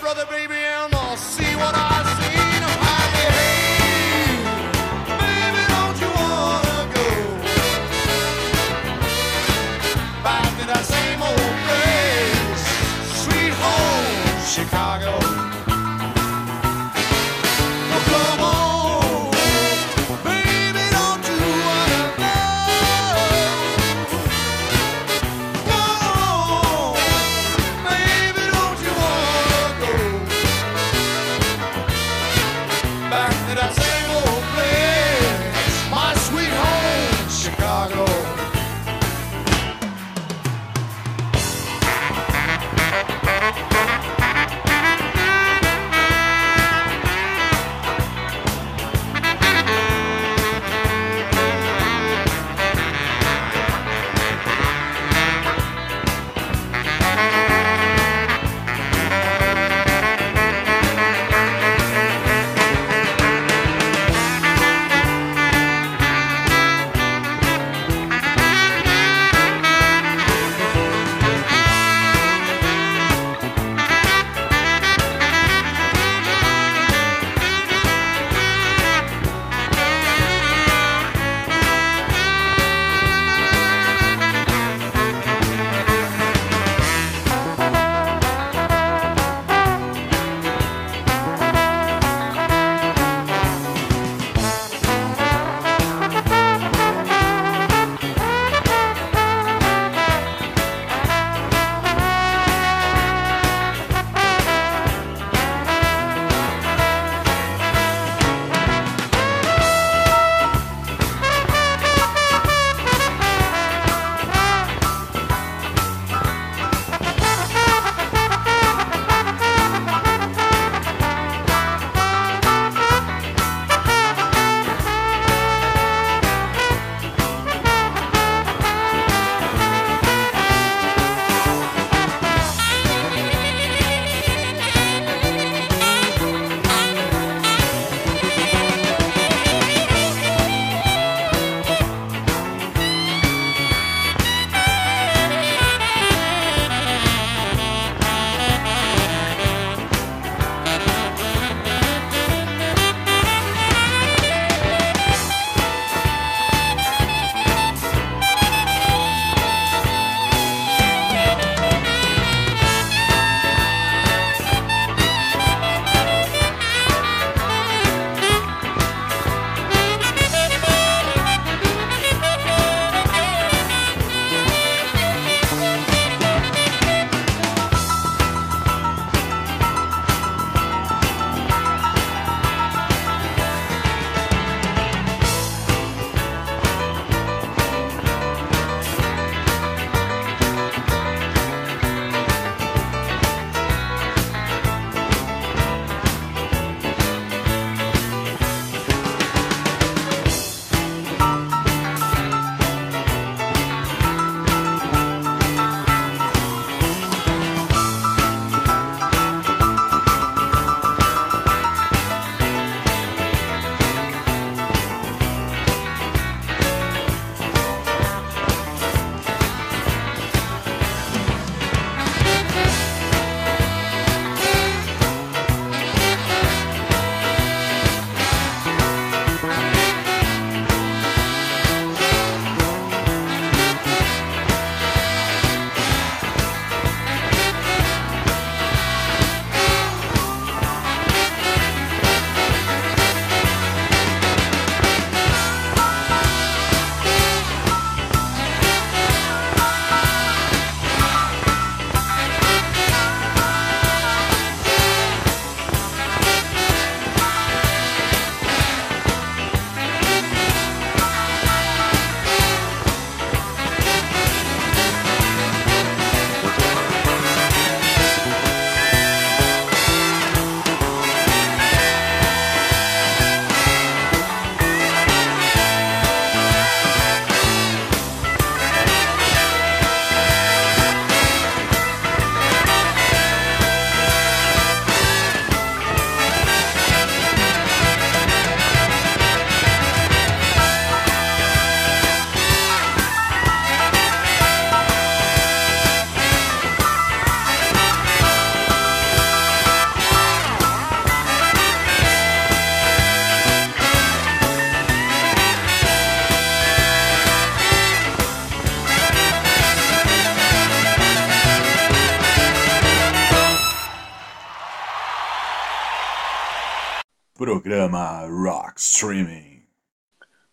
Brother, baby,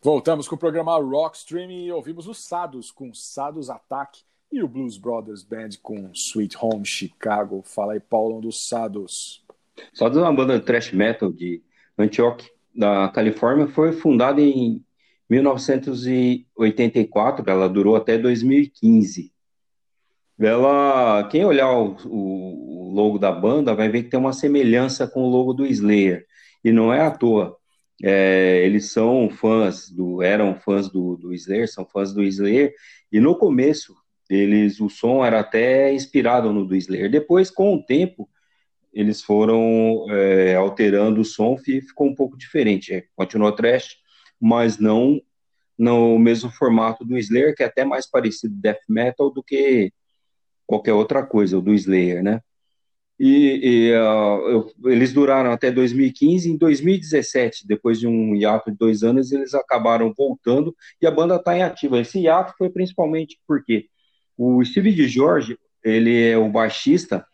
Voltamos com o programa Rock Streaming e ouvimos os Sados com Sados Attack e o Blues Brothers Band com Sweet Home Chicago. Fala aí, Paulo, dos Sados. Sados é uma banda de thrash metal de Antioch, da Califórnia, foi fundada em 1984, ela durou até 2015. Ela, quem olhar o, o, logo da banda vai ver que tem uma semelhança com o logo do Slayer, e não é à toa. É, eles são fãs do, eram fãs do, do Slayer, são fãs do Slayer, e no começo eles, o som era até inspirado no do Slayer. Depois, com o tempo, eles foram é, alterando o som e ficou um pouco diferente. É, continuou trash, mas não no mesmo formato do Slayer, que é até mais parecido death metal do que qualquer outra coisa, o do Slayer, né? E, e uh, eu, eles duraram até 2015. Em 2017, depois de um hiato de dois anos, eles acabaram voltando e a banda está em ativa. Esse hiato foi principalmente porque o Steve de Jorge, ele é o baixista,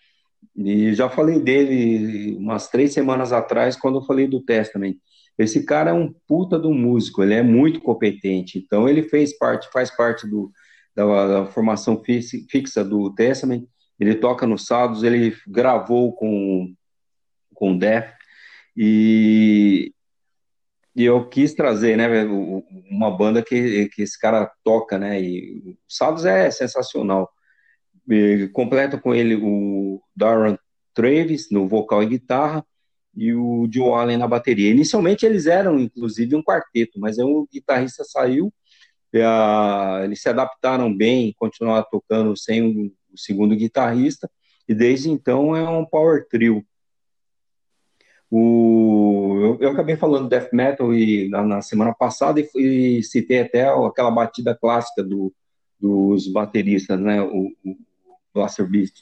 e já falei dele umas três semanas atrás, quando eu falei do Testament. Esse cara é um puta do músico, ele é muito competente. Então, ele fez parte, faz parte do, da, da formação fixa do Testament. Ele toca no Sados, ele gravou com com Death e, e eu quis trazer, né, uma banda que, que esse cara toca, né? E o Sados é sensacional. E completa com ele o Darren Travis no vocal e guitarra e o Joe Allen na bateria. Inicialmente eles eram, inclusive, um quarteto, mas aí o guitarrista saiu, a, eles se adaptaram bem, continuaram tocando sem o, segundo guitarrista, e desde então é um power trio. O, eu, eu acabei falando death metal e, na, na semana passada e, e, citei até aquela batida clássica do, dos bateristas, né, o, o Blaster Beast.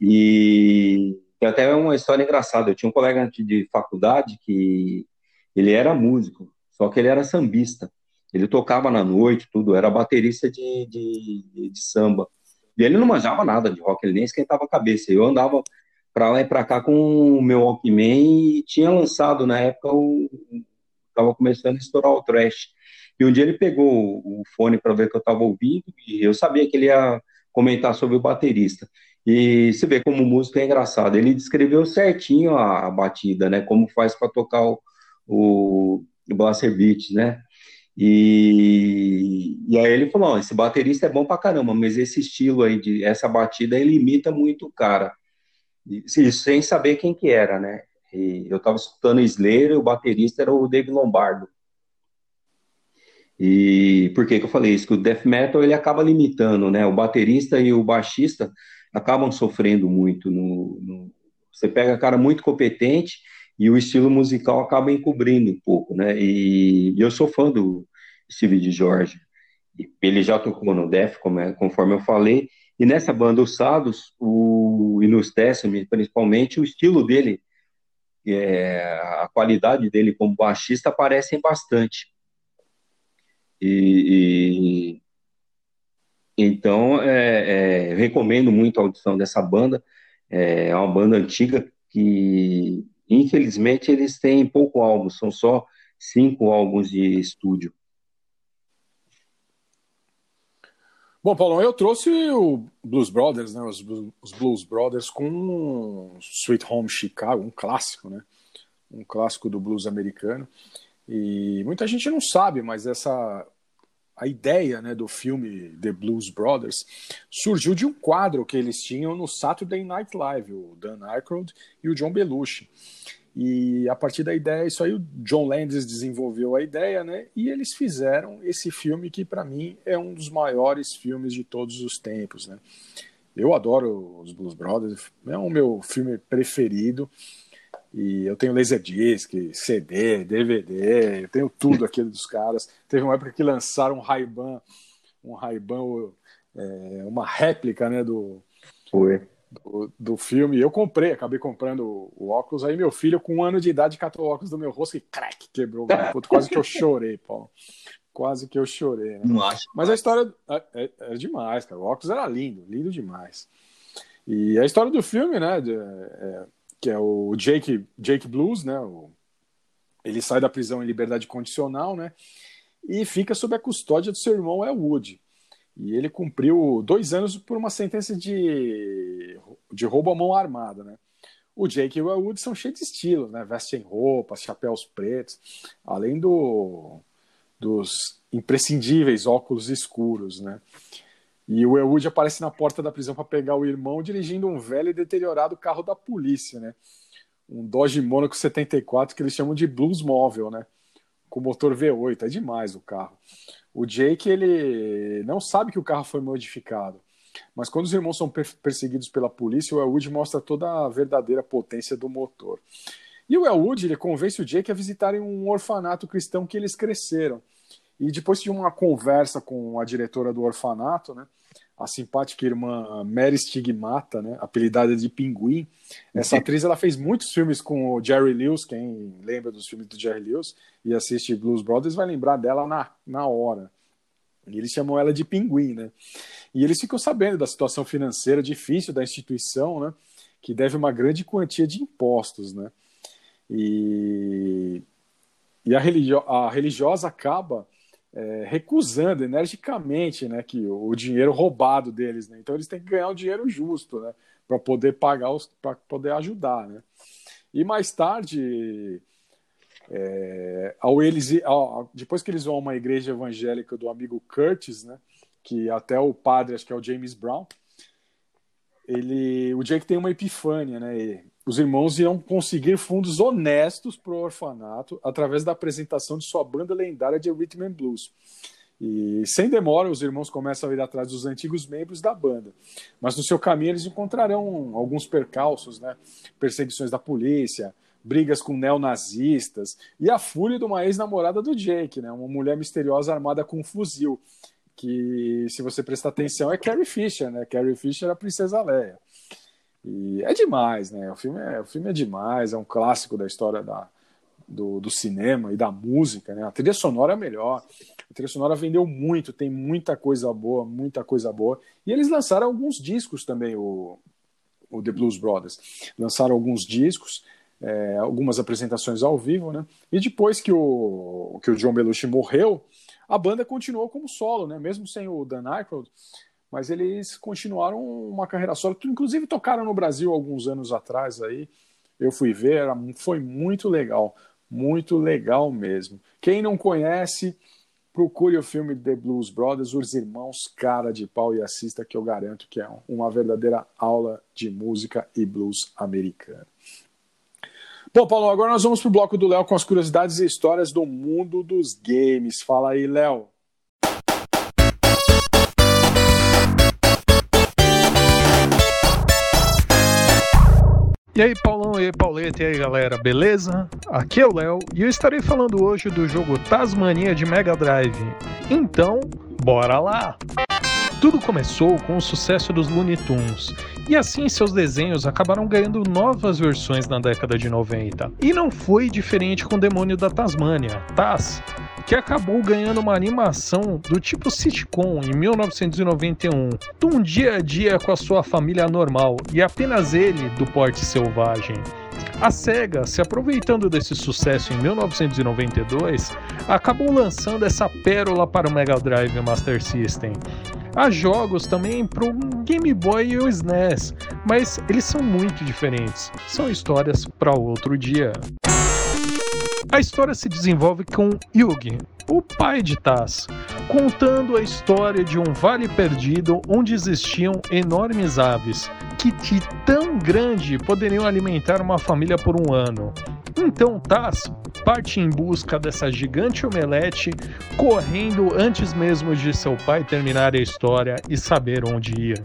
E tem até uma história engraçada. Eu tinha um colega de faculdade que ele era músico, só que ele era sambista. Ele tocava na noite, tudo, era baterista de, de, de samba. E ele não manjava nada de rock, ele nem esquentava a cabeça. Eu andava para lá e para cá com o meu Walkman e tinha lançado na época o estava começando a estourar o trash. E um dia ele pegou o fone para ver que eu estava ouvindo e eu sabia que ele ia comentar sobre o baterista. E você vê como o músico é engraçado. Ele descreveu certinho a, a batida, né? Como faz para tocar o, o, o Blaster Beat, né? E, e aí ele falou: esse baterista é bom pra caramba, mas esse estilo aí, de essa batida, ele imita muito o cara. Isso sem saber quem que era, né? E eu tava escutando Slayer e o baterista era o Dave Lombardo. E por que que eu falei isso? Que o death metal ele acaba limitando, né? O baterista e o baixista acabam sofrendo muito. No, no, você pega cara muito competente e o estilo musical acaba encobrindo um pouco, né? E, e eu sou fã do Steve de George. Ele já tocou no Def, é, conforme eu falei, e nessa banda Os Sados, o, e nos Testament, principalmente, o estilo dele, é, a qualidade dele como baixista aparecem bastante. E, e então, é, é, recomendo muito a audição dessa banda. É, é uma banda antiga que, infelizmente, eles têm pouco álbum, são só cinco álbuns de estúdio. Bom, Paulo, eu trouxe o Blues Brothers, né? Os, os, Blues Brothers com Sweet Home Chicago, um clássico, né? Um clássico do blues americano. E muita gente não sabe, mas essa a ideia né, do filme The Blues Brothers surgiu de um quadro que eles tinham no Saturday Night Live, o Dan Aykroyd e o John Belushi. E a partir da ideia, isso aí o John Landis desenvolveu a ideia, né? E eles fizeram esse filme que para mim é um dos maiores filmes de todos os tempos, né? Eu adoro os Blues Brothers, é o meu filme preferido. E eu tenho Laserdisc, CD, DVD, eu tenho tudo aquilo dos caras. Teve uma época que lançaram um Ray-Ban, um Ray-Ban, é, uma réplica, né, do, Foi. do, do filme. Eu comprei, acabei comprando o, óculos. Aí meu filho, com um ano de idade, catou o óculos do meu rosto e crack, quebrou. Puto, quase que eu chorei, Paulo. Quase que eu chorei. Né? Não acho. Mas a história é, é, é, demais, cara. O óculos era lindo, lindo demais. E a história do filme, né, de, é, que é o Jake, Jake Blues, né? O, ele sai da prisão em liberdade condicional, né? E fica sob a custódia do seu irmão Elwood. E ele cumpriu dois anos por uma sentença de, de roubo à mão armada, né? O Jake e o Elwood são cheios de estilo, né? Vestem roupas, chapéus pretos, além do, dos imprescindíveis óculos escuros, né? E o Elwood aparece na porta da prisão para pegar o irmão dirigindo um velho e deteriorado carro da polícia, né? Um Dodge Monaco 74 que eles chamam de Blues Móvel, né? Com motor V8, é demais o carro. O Jake, ele não sabe que o carro foi modificado. Mas quando os irmãos são per- perseguidos pela polícia, o Elwood mostra toda a verdadeira potência do motor. E o Elwood, ele convence o Jake a visitarem um orfanato cristão que eles cresceram. E depois de uma conversa com a diretora do orfanato, né, a simpática irmã Mary Stigmata, né, apelidada de Pinguim, essa atriz ela fez muitos filmes com o Jerry Lewis, quem lembra dos filmes do Jerry Lewis e assiste Blues Brothers vai lembrar dela na, na hora. E eles chamam ela de Pinguim, né? E eles ficam sabendo da situação financeira difícil da instituição, né? Que deve uma grande quantia de impostos, né? E, e a, religio a religiosa acaba é, recusando energicamente, né? Que o, dinheiro roubado deles, né? Então eles têm que ganhar o dinheiro justo, né? Para poder pagar os, para poder ajudar, né? E mais tarde é, ao eles, ao- depois que eles vão a uma igreja evangélica do amigo Curtis, né, que até o padre, acho que é o James Brown, ele, o Jake tem uma epifânia, né? e os irmãos irão conseguir fundos honestos para o orfanato através da apresentação de sua banda lendária de Rhythm and Blues. E sem demora, os irmãos começam a ir atrás dos antigos membros da banda. Mas no seu caminho eles encontrarão alguns percalços, né? Perseguições da polícia, brigas com neonazistas e a fúria de uma ex-namorada do Jake, né? Uma mulher misteriosa armada com um fuzil, que se você prestar atenção é Carrie Fisher, né? Carrie Fisher é a princesa Leia. E é demais, né? O filme é, o filme é demais, é um clássico da história da, do, do cinema e da música, né? A trilha sonora é melhor. A trilha sonora vendeu muito, tem muita coisa boa, muita coisa boa. E eles lançaram alguns discos também, o, o The Blues Brothers. Lançaram alguns discos, é, algumas apresentações ao vivo, né? E depois que o, que o John Belushi morreu, a banda continuou como solo, né? Mesmo sem o Dan Aykroyd, mas eles continuaram uma carreira solo. Inclusive tocaram no Brasil alguns anos atrás aí. Eu fui ver, era- foi muito legal, muito legal mesmo. Quem não conhece, procure o filme The Blues Brothers, Os Irmãos Cara de Pau e assista, que eu garanto que é uma verdadeira aula de música e blues americano. Bom, Paulo, agora nós vamos pro bloco do Léo com as curiosidades e histórias do mundo dos games. Fala aí, Léo. E aí, Paulão, e aí, Pauleta, e aí, galera, beleza? Aqui é o Léo e eu estarei falando hoje do jogo Tasmania de Mega Drive. Então, bora lá! Tudo começou com o sucesso dos Looney Tunes, e assim seus desenhos acabaram ganhando novas versões na década de 90. E não foi diferente com o Demônio da Tasmânia, Taz, que acabou ganhando uma animação do tipo sitcom em 1991, de um dia a dia com a sua família normal e apenas ele do porte selvagem. A SEGA, se aproveitando desse sucesso em 1992, acabou lançando essa pérola para o Mega Drive Master System. Há jogos também para o Game Boy e o SNES, mas eles são muito diferentes. São histórias para outro dia. A história se desenvolve com Yugi, o pai de Taz, contando a história de um vale perdido onde existiam enormes aves que de tão grande poderiam alimentar uma família por um ano. Então Taz parte em busca dessa gigante omelete, correndo antes mesmo de seu pai terminar a história e saber onde ir.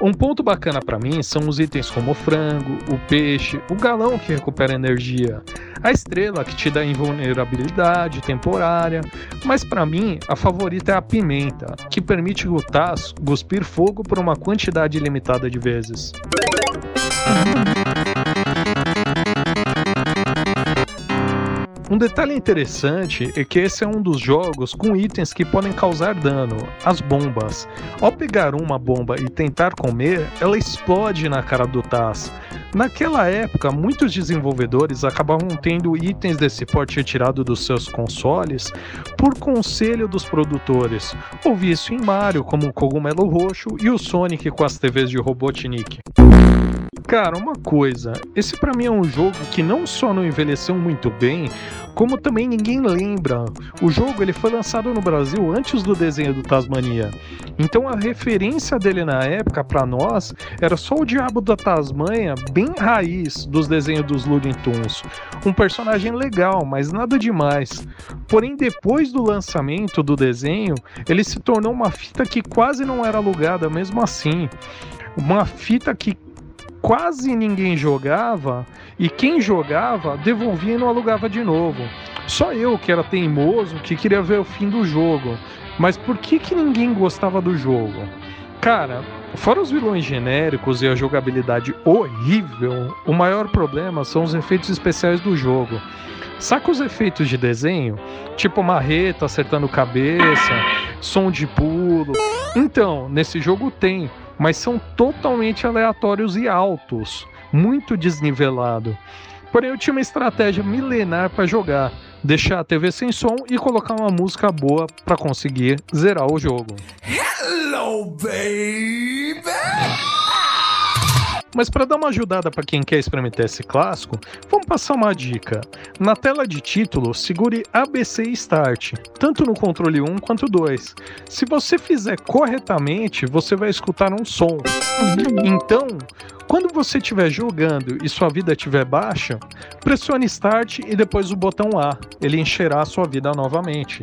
Um ponto bacana para mim são os itens como o frango, o peixe, o galão que recupera energia, a estrela que te dá invulnerabilidade temporária, mas para mim a favorita é a pimenta, que permite o Taz cuspir fogo por uma quantidade limitada de vezes. Um detalhe interessante é que esse é um dos jogos com itens que podem causar dano, as bombas. Ao pegar uma bomba e tentar comer, ela explode na cara do Taz. Naquela época, muitos desenvolvedores acabavam tendo itens desse porte retirado dos seus consoles por conselho dos produtores. Houve isso em Mario, como o Cogumelo Roxo e o Sonic com as TVs de Robotnik. Cara, uma coisa, esse pra mim é um jogo que não só não envelheceu muito bem, como também ninguém lembra. O jogo ele foi lançado no Brasil antes do desenho do Tasmania. Então a referência dele na época pra nós era só o Diabo da Tasmanha, bem raiz dos desenhos dos Looney Tunes. Um personagem legal, mas nada demais. Porém, depois do lançamento do desenho, ele se tornou uma fita que quase não era alugada mesmo assim. Uma fita que quase ninguém jogava e quem jogava devolvia e não alugava de novo. Só eu que era teimoso que queria ver o fim do jogo. Mas por que que ninguém gostava do jogo? Cara, fora os vilões genéricos e a jogabilidade horrível, o maior problema são os efeitos especiais do jogo. Saca os efeitos de desenho? Tipo marreta acertando cabeça, som de pulo. Então, nesse jogo tem, mas são totalmente aleatórios e altos, muito desnivelado. Porém, eu tinha uma estratégia milenar para jogar: deixar a TV sem som e colocar uma música boa para conseguir zerar o jogo. Hello, baby! Mas para dar uma ajudada para quem quer experimentar esse clássico, vamos passar uma dica. Na tela de título, segure ABC Start, tanto no controle 1 quanto 2. Se você fizer corretamente, você vai escutar um som. Então, quando você estiver jogando e sua vida estiver baixa, pressione Start e depois o botão A. Ele encherá a sua vida novamente.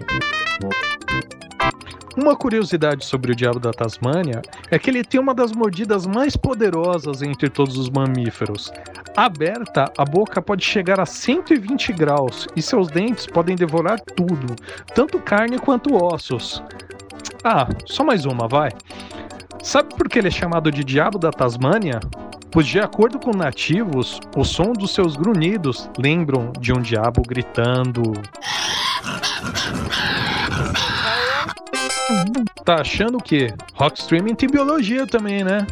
Uma curiosidade sobre o diabo da Tasmânia é que ele tem uma das mordidas mais poderosas entre todos os mamíferos. Aberta, a boca pode chegar a 120 graus e seus dentes podem devorar tudo, tanto carne quanto ossos. Ah, só mais uma, vai. Sabe por que ele é chamado de diabo da Tasmânia? Pois, de acordo com nativos, o som dos seus grunhidos lembram de um diabo gritando. Tá achando o quê? Rock Streaming tem biologia também, né?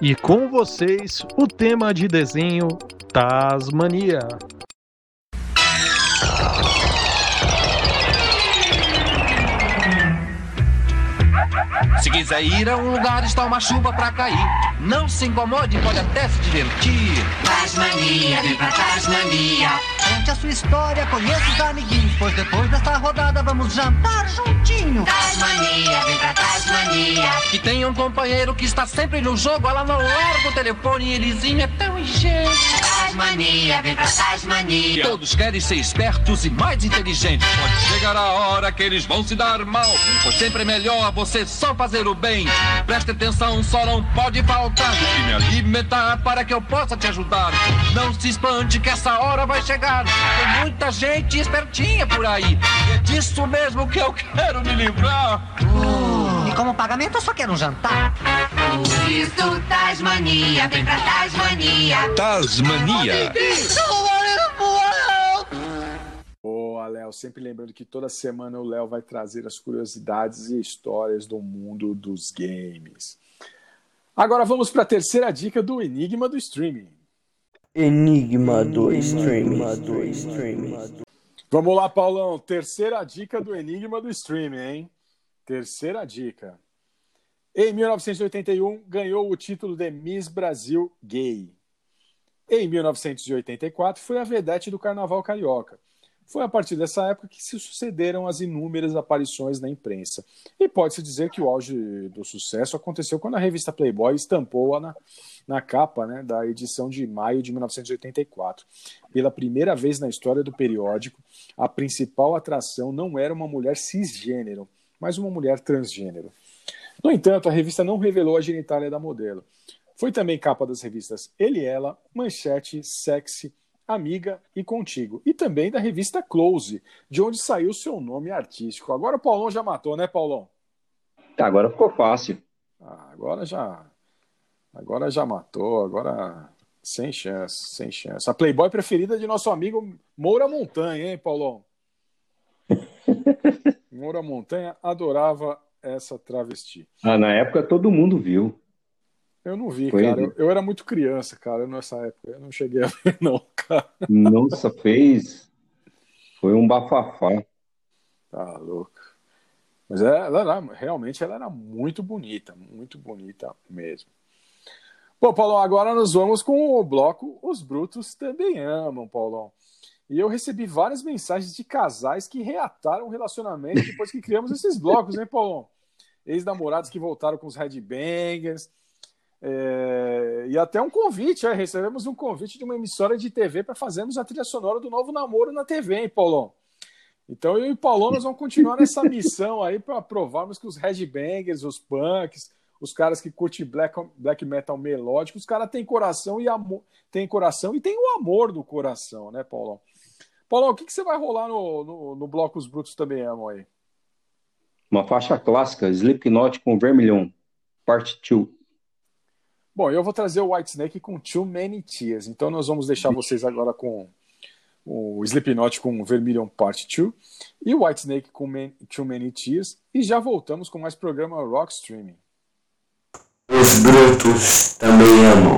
E com vocês, o tema de desenho Tasmania. Se quiser ir a um lugar, está uma chuva pra cair. Não se incomode, pode até se divertir. Tasmania, vem pra Tasmania. Conte a sua história, conheça os amiguinhos. Pois depois desta rodada vamos jantar juntinho. Tasmania, vem pra Tasmania. E tem um companheiro que está sempre no jogo. Ela não larga o telefone e elezinho é tão ingênuo. Tasmania, vem pra Tasmania. Todos querem ser espertos e mais inteligentes. Pode chegar a hora que eles vão se dar mal. Pois sempre é melhor você só fazer o bem. Preste atenção, só não pode faltar do que me alimentar para que eu possa te ajudar. Não se espante que essa hora vai chegar. Tem muita gente espertinha por aí. E é disso mesmo que eu quero me livrar. E como pagamento eu só quero um jantar. Isso, Tasmania, vem pra Tasmania. Tasmania. Boa, Léo. Sempre lembrando que toda semana o Léo vai trazer as curiosidades e histórias do mundo dos games. Agora vamos para a terceira dica do Enigma do Streaming. Enigma do streaming. Vamos lá, Paulão. Terceira dica do Enigma do Streaming, hein? Terceira dica. Em 1981, ganhou o título de Miss Brasil Gay. Em 1984, foi a vedete do Carnaval Carioca. Foi a partir dessa época que se sucederam as inúmeras aparições na imprensa. E pode-se dizer que o auge do sucesso aconteceu quando a revista Playboy estampou-a na, na capa né, da edição de maio de 1984. Pela primeira vez na história do periódico, a principal atração não era uma mulher cisgênero, mas uma mulher transgênero. No entanto, a revista não revelou a genitália da modelo. Foi também capa das revistas Ele e Ela, Manchete, Sexy, Amiga e Contigo. E também da revista Close, de onde saiu seu nome artístico. Agora o Paulão já matou, né, Paulão? Agora ficou fácil. Ah, agora já. Agora já matou, agora. Sem chance, sem chance. A Playboy preferida de nosso amigo Moura Montanha, hein, Paulão? (laughs) Moura Montanha adorava essa travesti. Ah, na época todo mundo viu. Eu não vi, Foi cara. Eu, eu era muito criança, cara, nessa época. Eu não cheguei a ver, não, cara. Nossa, fez. Foi um bafafá. Tá louco. Mas é, ela era, realmente ela era muito bonita, muito bonita mesmo. Bom, Paulão, agora nós vamos com o bloco Os Brutos Também Amam, Paulão. E eu recebi várias mensagens de casais que reataram o relacionamento depois que criamos esses blocos, hein, Paulão? Ex-namorados que voltaram com os headbangers. É, e até um convite, é, recebemos um convite de uma emissora de TV para fazermos a trilha sonora do novo namoro na TV, hein, Paulão? Então eu e Paulão nós vamos continuar nessa missão aí para provarmos que os headbangers, os punks, os caras que curtem black, black metal melódico, os caras têm coração e amor, tem coração e tem o amor do coração, né, Paulão? Paulão, o que, que você vai rolar no, no, no bloco Os Brutos Também Amam aí? Uma faixa clássica, Slipknot com Vermilhão, parte 2. Bom, eu vou trazer o White Snake com Too Many Tears. Então nós vamos deixar vocês agora com o Slipknot com Vermilion Part 2 e o White Snake com Man- Too Many Tears. E já voltamos com mais programa Rock Streaming. Os brutos também amam.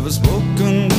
never spoken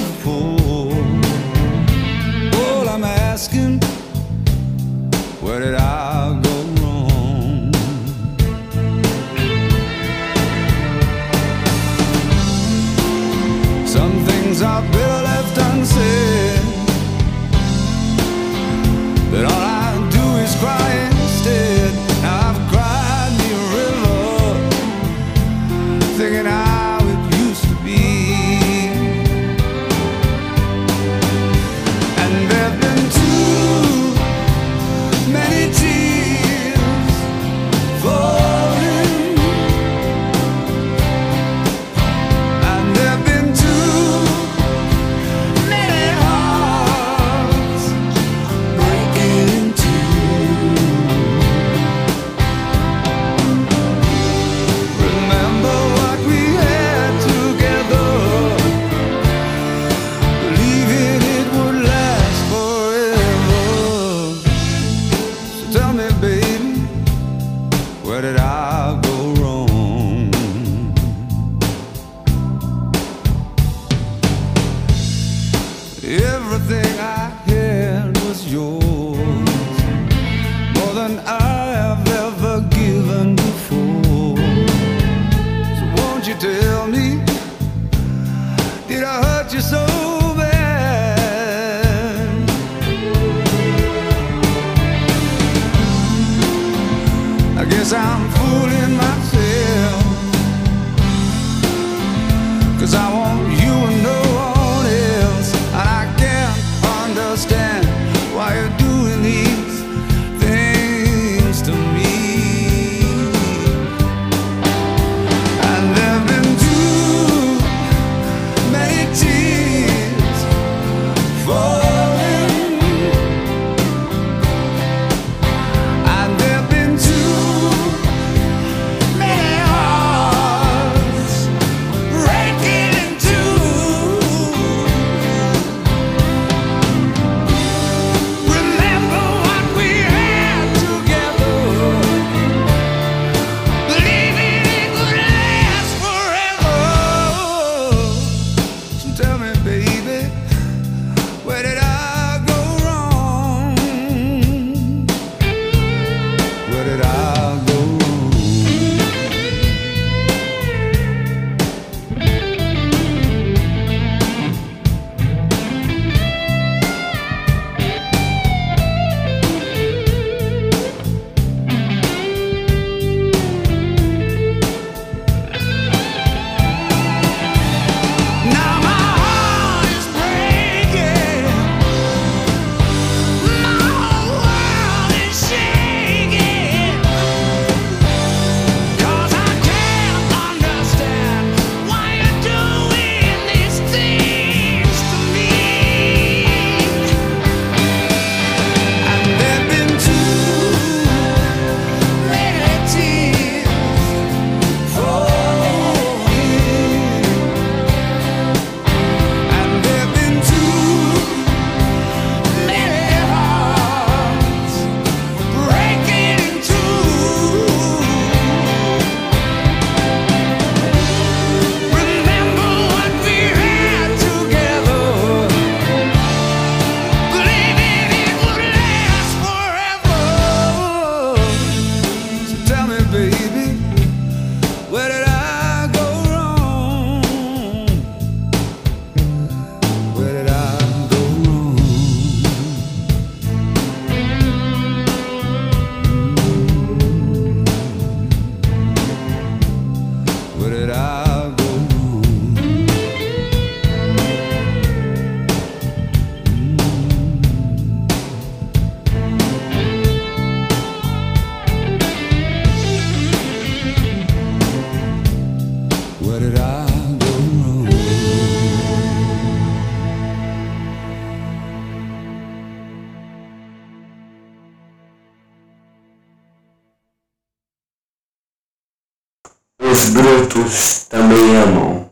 outros também é amam.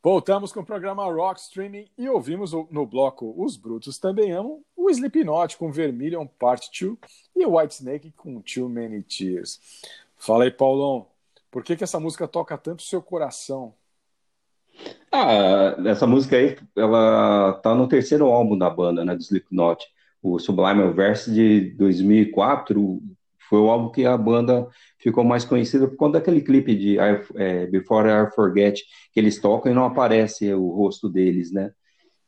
Voltamos com o programa Rock Streaming e ouvimos no bloco Os Brutos Também Amam, o Slipknot com Vermilion Part 2 e o Whitesnake com Too Many Tears. Fala aí, Paulão, por que, que essa música toca tanto o seu coração? Ah, essa música aí, ela tá no terceiro álbum da banda, né, do Slipknot. O Sublime Verse de 2004 foi o álbum que a banda ficou mais conhecida por conta daquele clipe de I- é, Before I Forget, que eles tocam e não aparece o rosto deles, né?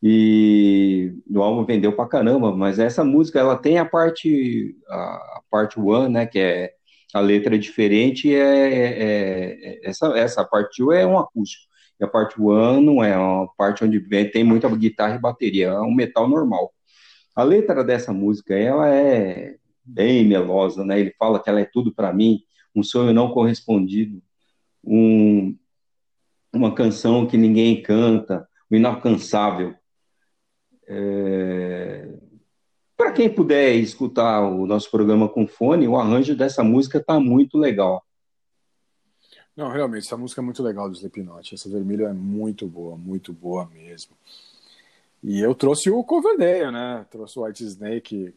E o álbum vendeu pra caramba, mas essa música, ela tem a parte, a parte one, né, que é a letra é diferente, é, é- é- essa, essa parte 2 é um acústico, e a parte one não é, é uma parte onde vem, tem muita guitarra e bateria, é um metal normal. A letra dessa música, ela é bem melosa, né? Ele fala que ela é tudo para mim, um sonho não correspondido, um, uma canção que ninguém canta, o inalcançável. Para quem puder escutar o nosso programa com fone, o arranjo dessa música tá muito legal. Não, realmente, essa música é muito legal do Slipknot. Essa vermelha é muito boa, muito boa mesmo. E eu trouxe o Coverdale, né? Trouxe o White Snake,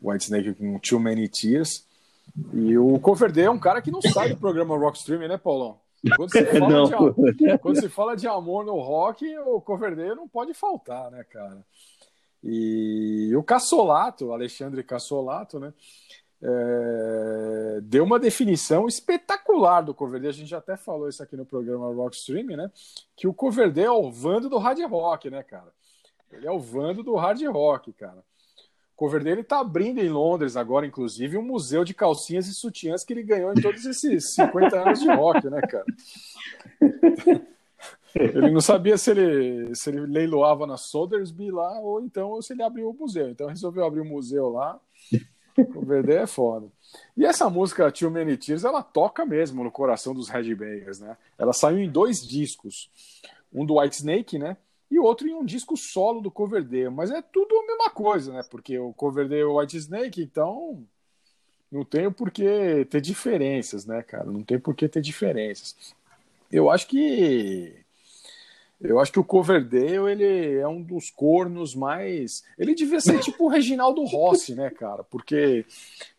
White Snake com Too Many Tears. E o Coverdale é um cara que não sai do programa Rock Streaming, né, Paulão? Quando se (laughs) de, quando se fala de amor no rock, o Coverdale não pode faltar, né, cara? E o Cassolato, Alexandre Cassolato, né? é, deu uma definição espetacular do Coverdale. A gente já até falou isso aqui no programa Rock Streaming, né? Que o Coverdale é o Vando do hard rock, né, cara? Ele é o Vando do hard rock, cara. O Coverdale tá abrindo em Londres agora, inclusive, um museu de calcinhas e sutiãs que ele ganhou em todos esses (laughs) 50 anos de rock, né, cara? Ele não sabia se ele, se ele leiloava na Sotheby's lá ou então se ele abriu o museu. Então resolveu abrir o museu lá. O Verde é foda. E essa música Too Many Tears, ela toca mesmo no coração dos Headbangers, né? Ela saiu em dois discos. Um do White Snake, né? E outro em um disco solo do Coverdale. Mas é tudo a mesma coisa, né? Porque o Coverdale é o White Snake, então não tem por que ter diferenças, né, cara? Não tem por que ter diferenças. Eu acho que eu acho que o Coverdale ele é um dos cornos mais. Ele devia ser tipo o Reginaldo Rossi, né, cara? Porque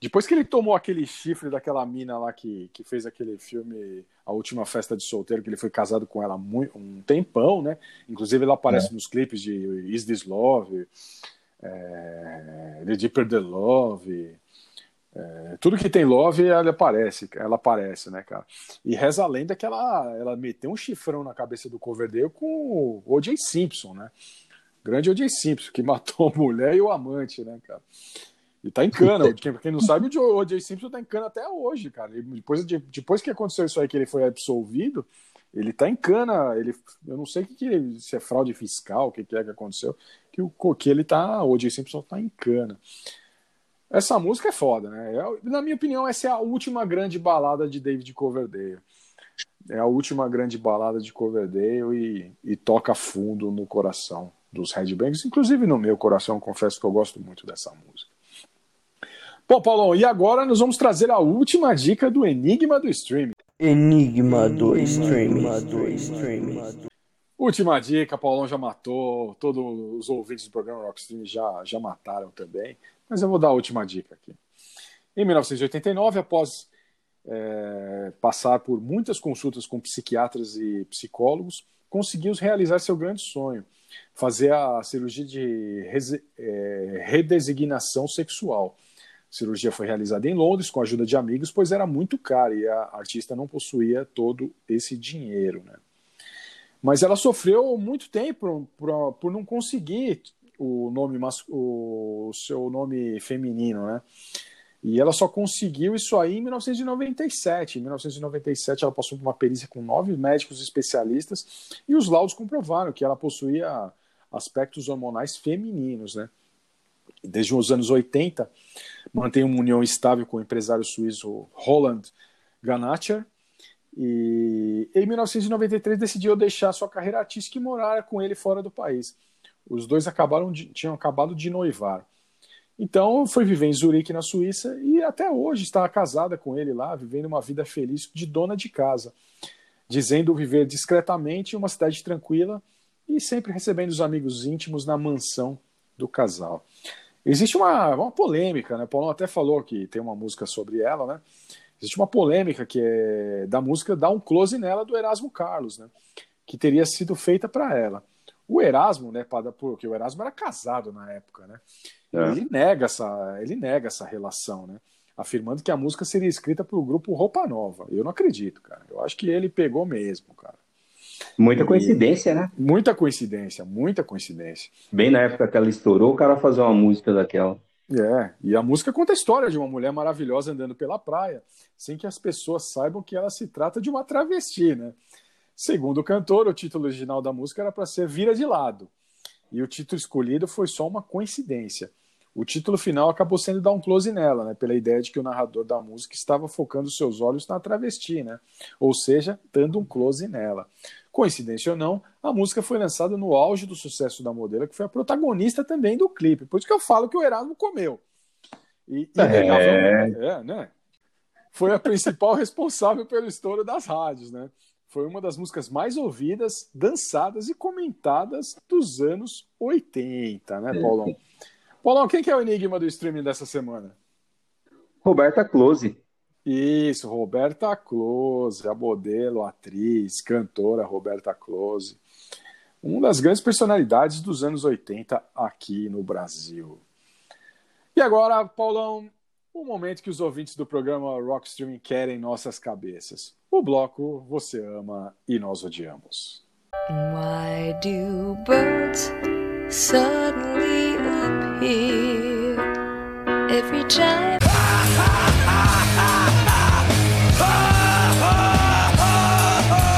depois que ele tomou aquele chifre daquela mina lá que, que fez aquele filme A Última Festa de Solteiro, que ele foi casado com ela há mui- um tempão, né? Inclusive ele aparece É. nos clipes de Is This Love, é, The Deeper the Love. É, tudo que tem Love, ela aparece, ela aparece, né, cara? E reza a lenda que ela, ela meteu um chifrão na cabeça do Coverdale com o O.J. Simpson, né? Grande O.J. Simpson, que (laughs) matou a mulher e o amante, né, cara? E tá em cana. (laughs) Quem, quem não sabe, o O.J. Simpson tá em cana até hoje, cara. Ele- depois, de- depois que aconteceu isso aí, que ele foi absolvido, ele tá em cana. Ele, eu não sei que, que se é fraude fiscal, o que, que é que aconteceu, que, o, que ele tá, o O.J. Simpson tá em cana. Essa música é foda, né? É- na minha opinião, essa é a última grande balada de David Coverdale. É a última grande balada de Coverdale e, e toca fundo no coração dos Headbangers, inclusive no meu coração, confesso que eu gosto muito dessa música. Bom, Paulão, e agora nós vamos trazer a última dica do Enigma do Streaming. Enigma do streaming. Última dica, Paulão já matou, todos os ouvintes do programa Rockstream já, já mataram também, mas eu vou dar a última dica aqui. Em 1989, após é, passar por muitas consultas com psiquiatras e psicólogos, conseguiu realizar seu grande sonho, fazer a cirurgia de é, redesignação sexual. A cirurgia foi realizada em Londres com a ajuda de amigos, pois era muito cara e a artista não possuía todo esse dinheiro, né? Mas ela sofreu muito tempo por, por não conseguir o nome o seu nome feminino, né? E ela só conseguiu isso aí em 1997. Em 1997, ela passou por uma perícia com nove médicos especialistas e os laudos comprovaram que ela possuía aspectos hormonais femininos, né? Desde os anos 80, mantém uma união estável com o empresário suíço Roland Ganacher. E em 1993 decidiu deixar sua carreira artística e morar com ele fora do país. Os dois acabaram de- tinham acabado de noivar. Então foi viver em Zurique, na Suíça, e até hoje está casada com ele lá, vivendo uma vida feliz de dona de casa, dizendo viver discretamente em uma cidade tranquila e sempre recebendo os amigos íntimos na mansão do casal. Existe uma, uma polêmica, né? Paulo até falou que tem uma música sobre ela, né? Existe uma polêmica que é da música Dá um Close nela do Erasmo Carlos, né? Que teria sido feita para ela. O Erasmo, né, porque o Erasmo era casado na época, né? É. Ele nega essa, ele nega essa relação, né? Afirmando que a música seria escrita pelo grupo Roupa Nova. Eu não acredito, cara. Eu acho que ele pegou mesmo, cara. Muita E- coincidência, né? Muita coincidência, muita coincidência. Bem na época que ela estourou, o cara fazer uma música daquela. É, e a música conta a história de uma mulher maravilhosa andando pela praia, sem que as pessoas saibam que ela se trata de uma travesti, né? Segundo o cantor, o título original da música era para ser Vira de Lado. E o título escolhido foi só uma coincidência. O título final acabou sendo Dar um Close nela, né? Pela ideia de que o narrador da música estava focando seus olhos na travesti, né? Ou seja, dando um close nela. Coincidência ou não, a música foi lançada no auge do sucesso da modelo, que foi a protagonista também do clipe. Por isso que eu falo que o Erasmo comeu. E, e É. inegavelmente- é, né? Foi a principal (laughs) responsável pelo estouro das rádios, né? Foi uma das músicas mais ouvidas, dançadas e comentadas dos anos 80, né, Paulão? Paulão, quem que é o enigma do streaming dessa semana? Roberta Close. Isso, Roberta Close, a modelo, atriz, cantora Roberta Close. Uma das grandes personalidades dos anos 80 aqui no Brasil. E agora, Paulão, o momento que os ouvintes do programa Rock querem em nossas cabeças. O bloco Você Ama e Nós Odiamos. Why do birds suddenly appear every time?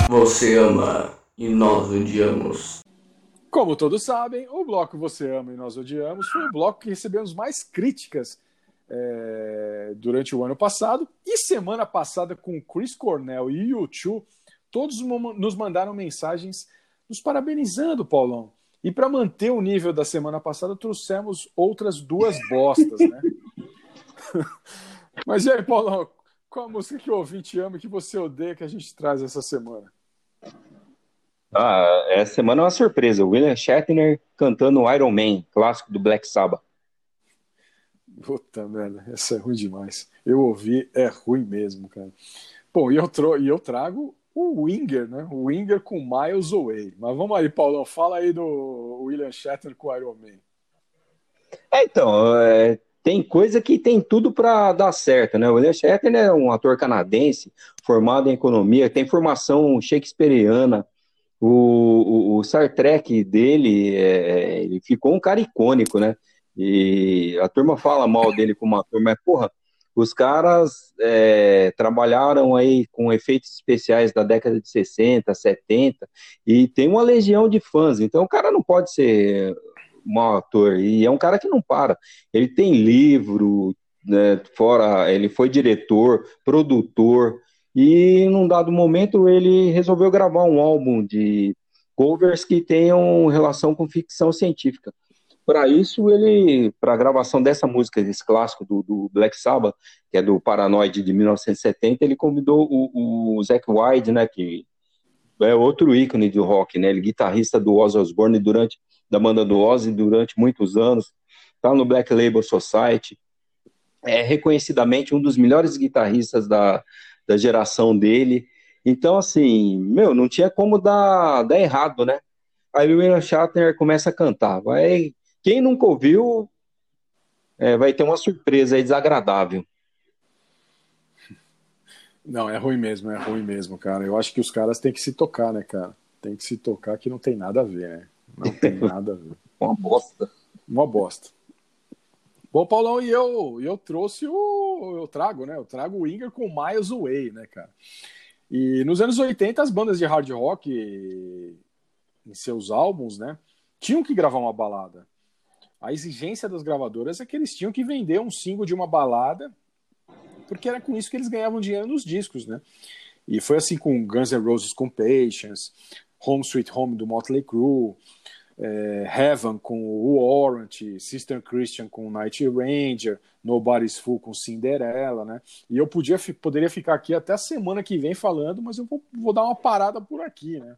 Você ama e nós odiamos. Como todos sabem, o bloco Você Ama e Nós Odiamos foi o bloco que recebemos mais críticas é, durante o ano passado. E semana passada, com Chris Cornell e U2, todos nos mandaram mensagens nos parabenizando, Paulão. E para manter o nível da semana passada, trouxemos outras duas bostas, né? (laughs) Mas e aí, Paulão, qual a música que o ouvinte ama e que você odeia que a gente traz essa semana? Ah, essa semana é uma surpresa. William Shatner cantando Iron Man, clássico do Black Sabbath. Puta merda, essa é ruim demais. Eu ouvi, é ruim mesmo, cara. Bom, e eu, e eu trago o Winger, né? O Winger com Miles Away. Mas vamos aí, Paulão, fala aí do William Shatner com Iron Man. É, então, é, tem coisa que tem tudo para dar certo, né? O William Shatner é um ator canadense, formado em economia, tem formação shakespeariana. O, o, Star Trek dele, é, ele ficou um cara icônico, né? E a turma fala mal dele como ator, mas, porra, os caras é, trabalharam aí com efeitos especiais da década de 60, 70, e tem uma legião de fãs, então o cara não pode ser mau ator, e é um cara que não para. Ele tem livro, né, fora, ele foi diretor, produtor, e num dado momento ele resolveu gravar um álbum de covers que tenham relação com ficção científica. Para isso, ele, para a gravação dessa música, desse clássico do, do Black Sabbath, que é do Paranoid de 1970, ele convidou o, o Zac Wilde, né, que é outro ícone do rock, né, ele é guitarrista do Ozzy Osbourne durante da banda do Ozzy durante muitos anos, tá no Black Label Society, é reconhecidamente um dos melhores guitarristas da, da geração dele. Então, assim, meu, não tinha como dar, dar errado, né? Aí o William Shatner começa a cantar. Vai, quem nunca ouviu é, vai ter uma surpresa aí desagradável. Não, é ruim mesmo, é ruim mesmo, cara. Eu acho que os caras têm que se tocar, né, cara? Tem que se tocar que não tem nada a ver, né? Não tem (laughs) nada a ver. Uma bosta. Uma bosta. Bom, Paulão, e eu, eu trouxe o. Eu trago, né? Eu trago o Winger com Miles Away, né, cara? E nos anos 80, as bandas de hard rock, em seus álbuns, né, tinham que gravar uma balada. A exigência das gravadoras é que eles tinham que vender um single de uma balada, porque era com isso que eles ganhavam dinheiro nos discos, né? E foi assim com Guns N' Roses com Patience, Home Sweet Home do Motley Crue, é, Heaven com o Warrant, Sister Christian com Night Ranger, Nobody's Fool com Cinderella, né? E eu podia, poderia ficar aqui até a semana que vem falando, mas eu vou, vou dar uma parada por aqui, né?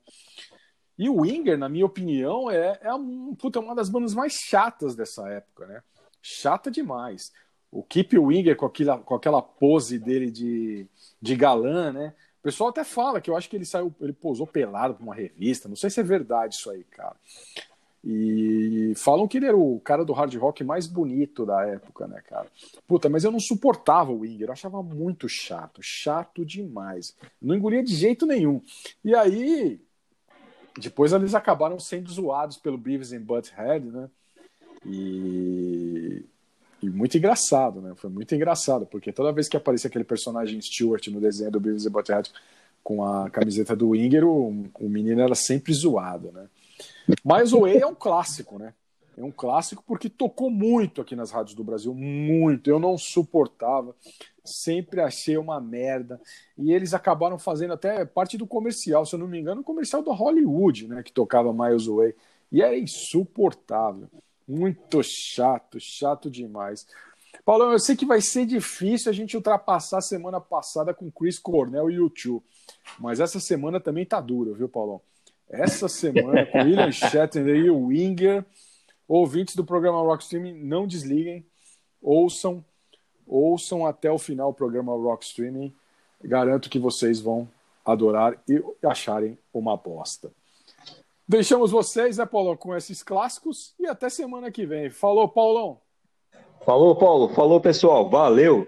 E o Winger, na minha opinião, é, é, um, puta, uma das bandas mais chatas dessa época, né? Chata demais. o Keep Winger com aquela, com aquela pose dele de, de galã, né? O pessoal até fala que eu acho que ele saiu, ele posou pelado para uma revista. Não sei se é verdade isso aí, cara. E falam que ele era o cara do hard rock mais bonito da época, né, cara? Puta, mas eu não suportava o Winger, eu achava muito chato, chato demais. Não engolia de jeito nenhum. E aí, depois eles acabaram sendo zoados pelo Beavis and Butthead, né? E, e muito engraçado, né? Foi muito engraçado, porque toda vez que aparecia aquele personagem Stewart no desenho do Beavis and Butthead com a camiseta do Winger, o, o menino era sempre zoado, né? Mas o Way é um clássico, né? É um clássico porque tocou muito aqui nas rádios do Brasil, muito. Eu não suportava, sempre achei uma merda. E eles acabaram fazendo até parte do comercial, se eu não me engano, o comercial da Hollywood, né? Que tocava Miles Way. E era insuportável. Muito chato, chato demais. Paulo, eu sei que vai ser difícil a gente ultrapassar a semana passada com Chris Cornell e YouTube. Mas essa semana também tá dura, viu, Paulão? Essa semana, com William Shatner e o Winger, ouvintes do programa Rock Streaming, não desliguem, ouçam, ouçam até o final o programa Rock Streaming. Garanto que vocês vão adorar e acharem uma bosta. Deixamos vocês, né, Paulão, com esses clássicos e até semana que vem. Falou, Paulão! Falou, Paulo. Falou, pessoal. Valeu.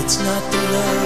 It's not the love